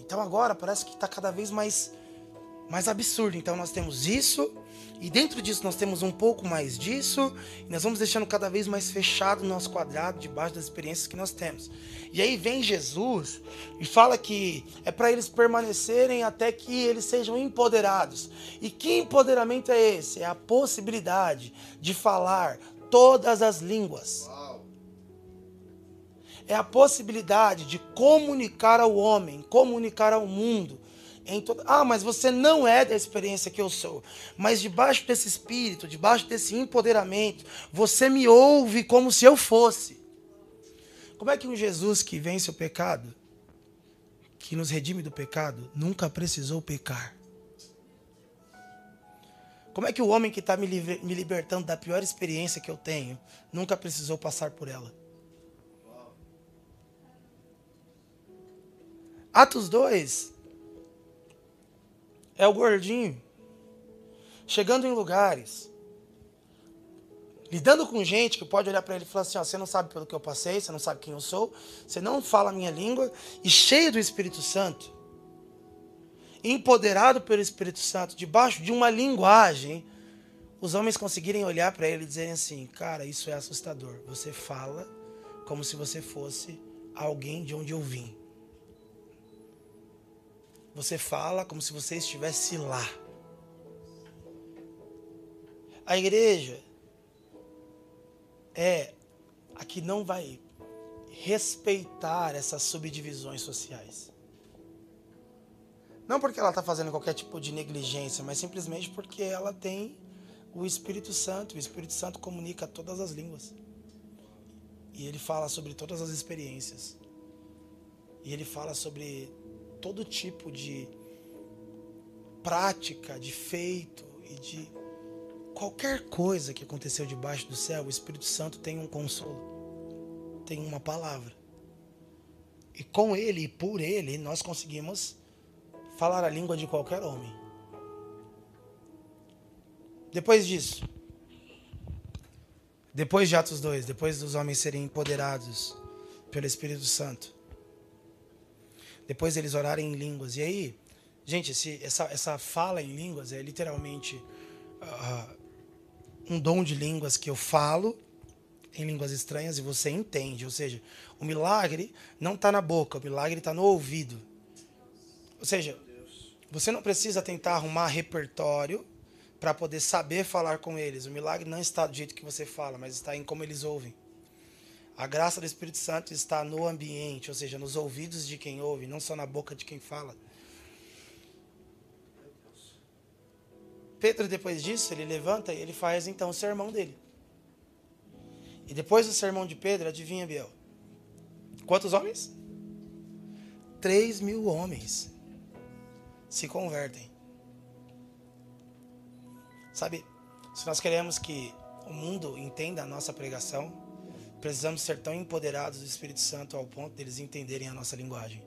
Então agora parece que está cada vez mais, mais absurdo. Então nós temos isso, e dentro disso nós temos um pouco mais disso, e nós vamos deixando cada vez mais fechado o nosso quadrado debaixo das experiências que nós temos. E aí vem Jesus e fala que é para eles permanecerem até que eles sejam empoderados. E que empoderamento é esse? É a possibilidade de falar todas as línguas. É a possibilidade de comunicar ao homem, comunicar ao mundo, Toda... Ah, mas você não é da experiência que eu sou. Mas debaixo desse espírito, debaixo desse empoderamento, você me ouve como se eu fosse. Como é que um Jesus que vence o pecado, que nos redime do pecado, nunca precisou pecar? Como é que o homem que está me, me libertando da pior experiência que eu tenho, nunca precisou passar por ela? Atos 2 é o gordinho. Chegando em lugares, lidando com gente que pode olhar para ele e falar assim: você não sabe pelo que eu passei, você não sabe quem eu sou, você não fala a minha língua, e cheio do Espírito Santo, empoderado pelo Espírito Santo, debaixo de uma linguagem, os homens conseguirem olhar para ele e dizerem assim: cara, isso é assustador. Você fala como se você fosse alguém de onde eu vim. Você fala como se você estivesse lá. A igreja é a que não vai respeitar essas subdivisões sociais. Não porque ela está fazendo qualquer tipo de negligência, mas simplesmente porque ela tem o Espírito Santo. O Espírito Santo comunica todas as línguas. E ele fala sobre todas as experiências. E ele fala sobre todo tipo de prática, de feito e de qualquer coisa que aconteceu debaixo do céu. O Espírito Santo tem um consolo, tem uma palavra. E com ele e por ele nós conseguimos falar a língua de qualquer homem. Depois disso, depois de Atos 2, depois dos homens serem empoderados pelo Espírito Santo, depois eles orarem em línguas. E aí, gente, esse, essa, essa fala em línguas é literalmente uh, um dom de línguas que eu falo em línguas estranhas e você entende. Ou seja, o milagre não está na boca, o milagre está no ouvido. Ou seja, você não precisa tentar arrumar repertório para poder saber falar com eles. O milagre não está do jeito que você fala, mas está em como eles ouvem. A graça do Espírito Santo está no ambiente, ou seja, nos ouvidos de quem ouve, não só na boca de quem fala. Pedro, depois disso, ele levanta e ele faz então o sermão dele. E depois do sermão de Pedro, adivinha, Biel? Quantos homens? Três mil homens se convertem. Sabe, se nós queremos que o mundo entenda a nossa pregação, precisamos ser tão empoderados do Espírito Santo ao ponto deles entenderem a nossa linguagem.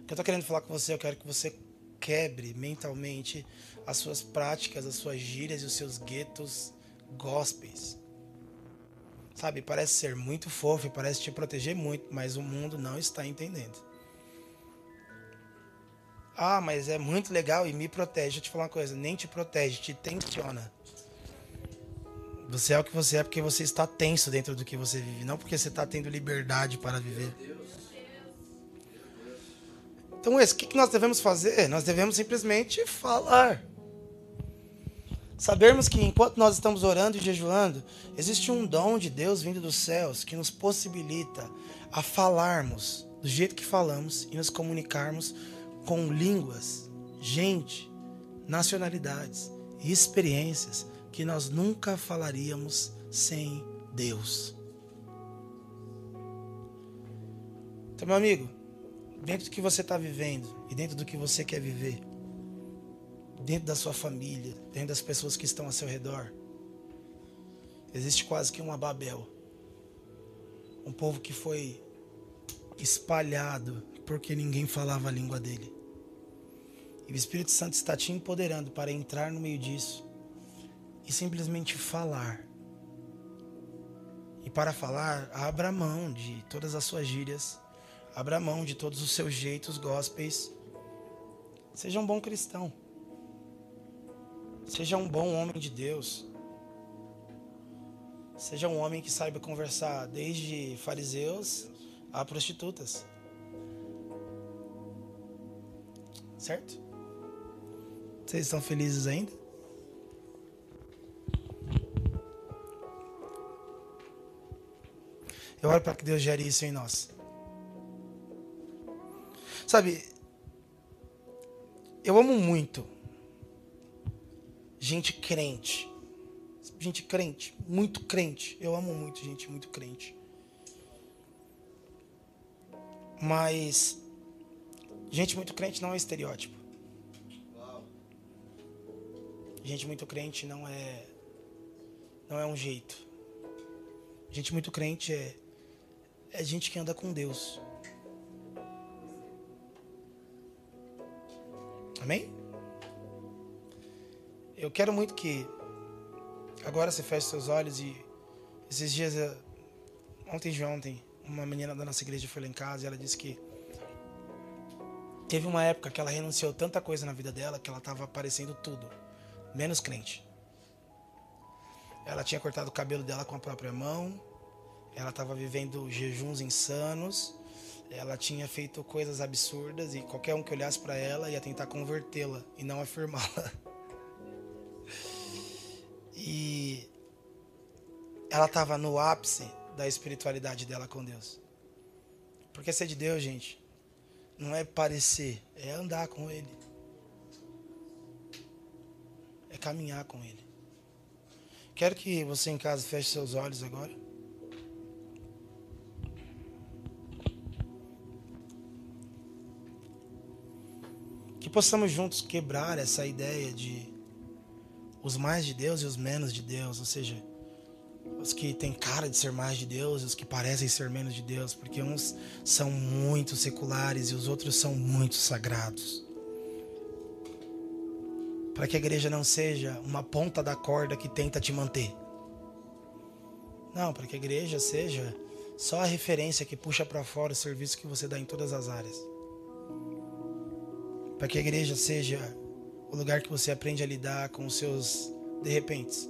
O que eu estou querendo falar com você, eu quero que você quebre mentalmente as suas práticas, as suas gírias e os seus guetos gospels. Sabe, parece ser muito fofo, parece te proteger muito, mas o mundo não está entendendo. Ah, mas é muito legal e me protege. Deixa eu te falar uma coisa, nem te protege, te tensiona. Você é o que você é porque você está tenso dentro do que você vive, não porque você está tendo liberdade para viver. Então, esse, o que nós devemos fazer? Nós devemos simplesmente falar. Sabermos que enquanto nós estamos orando e jejuando, existe um dom de Deus vindo dos céus que nos possibilita a falarmos do jeito que falamos e nos comunicarmos com línguas, gente, nacionalidades e experiências que nós nunca falaríamos sem Deus. Então, meu amigo, dentro do que você está vivendo e dentro do que você quer viver, dentro da sua família, dentro das pessoas que estão ao seu redor, existe quase que uma Babel. Um povo que foi espalhado porque ninguém falava a língua dele. E o Espírito Santo está te empoderando para entrar no meio disso e simplesmente falar. E para falar, abra mão de todas as suas gírias, abra mão de todos os seus jeitos gospels. Seja um bom cristão. Seja um bom homem de Deus. Seja um homem que saiba conversar desde fariseus a prostitutas. Certo? Vocês estão felizes ainda? Eu oro para que Deus gere isso em nós. Sabe, eu amo muito gente crente. Gente crente, muito crente. Eu amo muito gente muito crente. Mas gente muito crente não é estereótipo. Gente muito crente não é não é um jeito. Gente muito crente é é gente que anda com Deus. Amém? Eu quero muito que agora você feche seus olhos e esses dias, ontem de ontem, uma menina da nossa igreja foi lá em casa e ela disse que teve uma época que ela renunciou tanta coisa na vida dela que ela estava parecendo tudo, menos crente. Ela tinha cortado o cabelo dela com a própria mão, ela estava vivendo jejuns insanos, ela tinha feito coisas absurdas e qualquer um que olhasse para ela ia tentar convertê-la e não afirmá-la. E ela estava no ápice da espiritualidade dela com Deus. Porque ser de Deus, gente, não é parecer, é andar com Ele. É caminhar com Ele. Quero que você em casa feche seus olhos agora. Possamos juntos quebrar essa ideia de os mais de Deus e os menos de Deus, ou seja, os que têm cara de ser mais de Deus e os que parecem ser menos de Deus, porque uns são muito seculares e os outros são muito sagrados. Para que a igreja não seja uma ponta da corda que tenta te manter. Não, para que a igreja seja só a referência que puxa para fora o serviço que você dá em todas as áreas. Para que a igreja seja o lugar que você aprende a lidar com os seus de repentes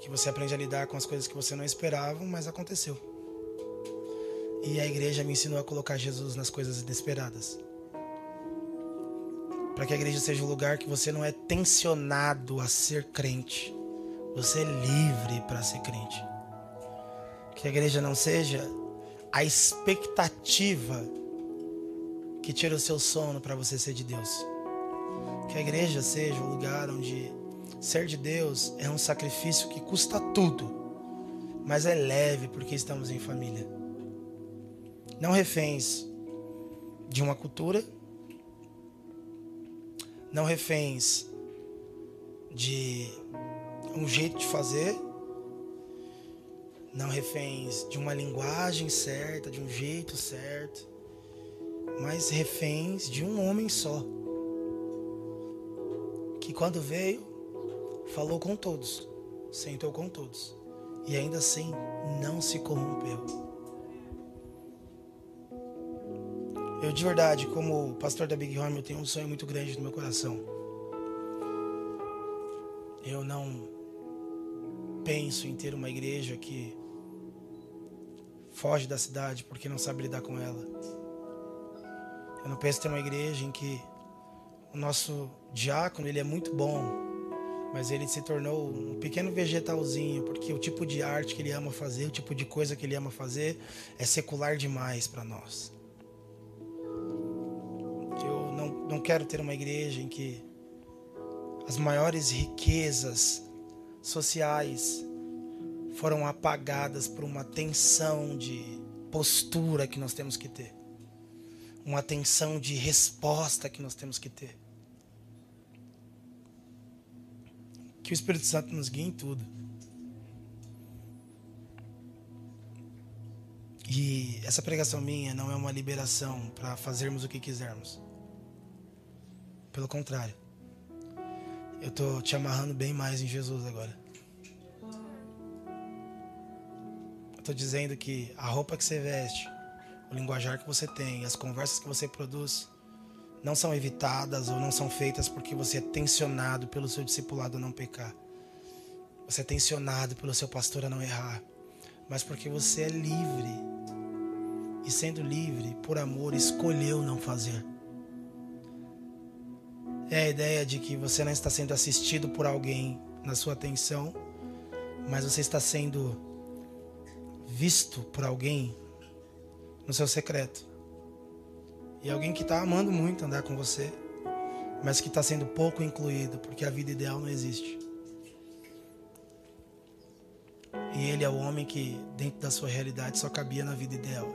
que você aprende a lidar com as coisas que você não esperava, mas aconteceu. E a igreja me ensinou a colocar Jesus nas coisas inesperadas. Para que a igreja seja um lugar que você não é tensionado a ser crente. Você é livre para ser crente. Que a igreja não seja a expectativa que tira o seu sono para você ser de Deus. Que a igreja seja o lugar onde Ser de Deus é um sacrifício que custa tudo, mas é leve porque estamos em família. Não reféns de uma cultura, não reféns de um jeito de fazer, não reféns de uma linguagem certa, de um jeito certo, mas reféns de um homem só. Que quando veio, falou com todos, sentou com todos, e ainda assim não se corrompeu. Eu de verdade, como pastor da Big Home, eu tenho um sonho muito grande no meu coração. Eu não penso em ter uma igreja que foge da cidade porque não sabe lidar com ela. Eu não penso ter uma igreja em que o nosso diácono ele é muito bom, mas ele se tornou um pequeno vegetalzinho, porque o tipo de arte que ele ama fazer, o tipo de coisa que ele ama fazer é secular demais para nós. Eu não, não quero ter uma igreja em que as maiores riquezas sociais foram apagadas por uma tensão de postura que nós temos que ter, uma tensão de resposta que nós temos que ter. Que o Espírito Santo nos guie em tudo. E essa pregação minha não é uma liberação para fazermos o que quisermos. Pelo contrário. Eu tô te amarrando bem mais em Jesus agora. Eu tô dizendo que a roupa que você veste, o linguajar que você tem, as conversas que você produz, não são evitadas ou não são feitas porque você é tensionado pelo seu discipulado a não pecar. Você é tensionado pelo seu pastor a não errar. Mas porque você é livre. E sendo livre, por amor, escolheu não fazer. É a ideia de que você não está sendo assistido por alguém na sua atenção, mas você está sendo visto por alguém no seu secreto. E alguém que está amando muito andar com você, mas que está sendo pouco incluído, porque a vida ideal não existe. E ele é o homem que, dentro da sua realidade, só cabia na vida ideal.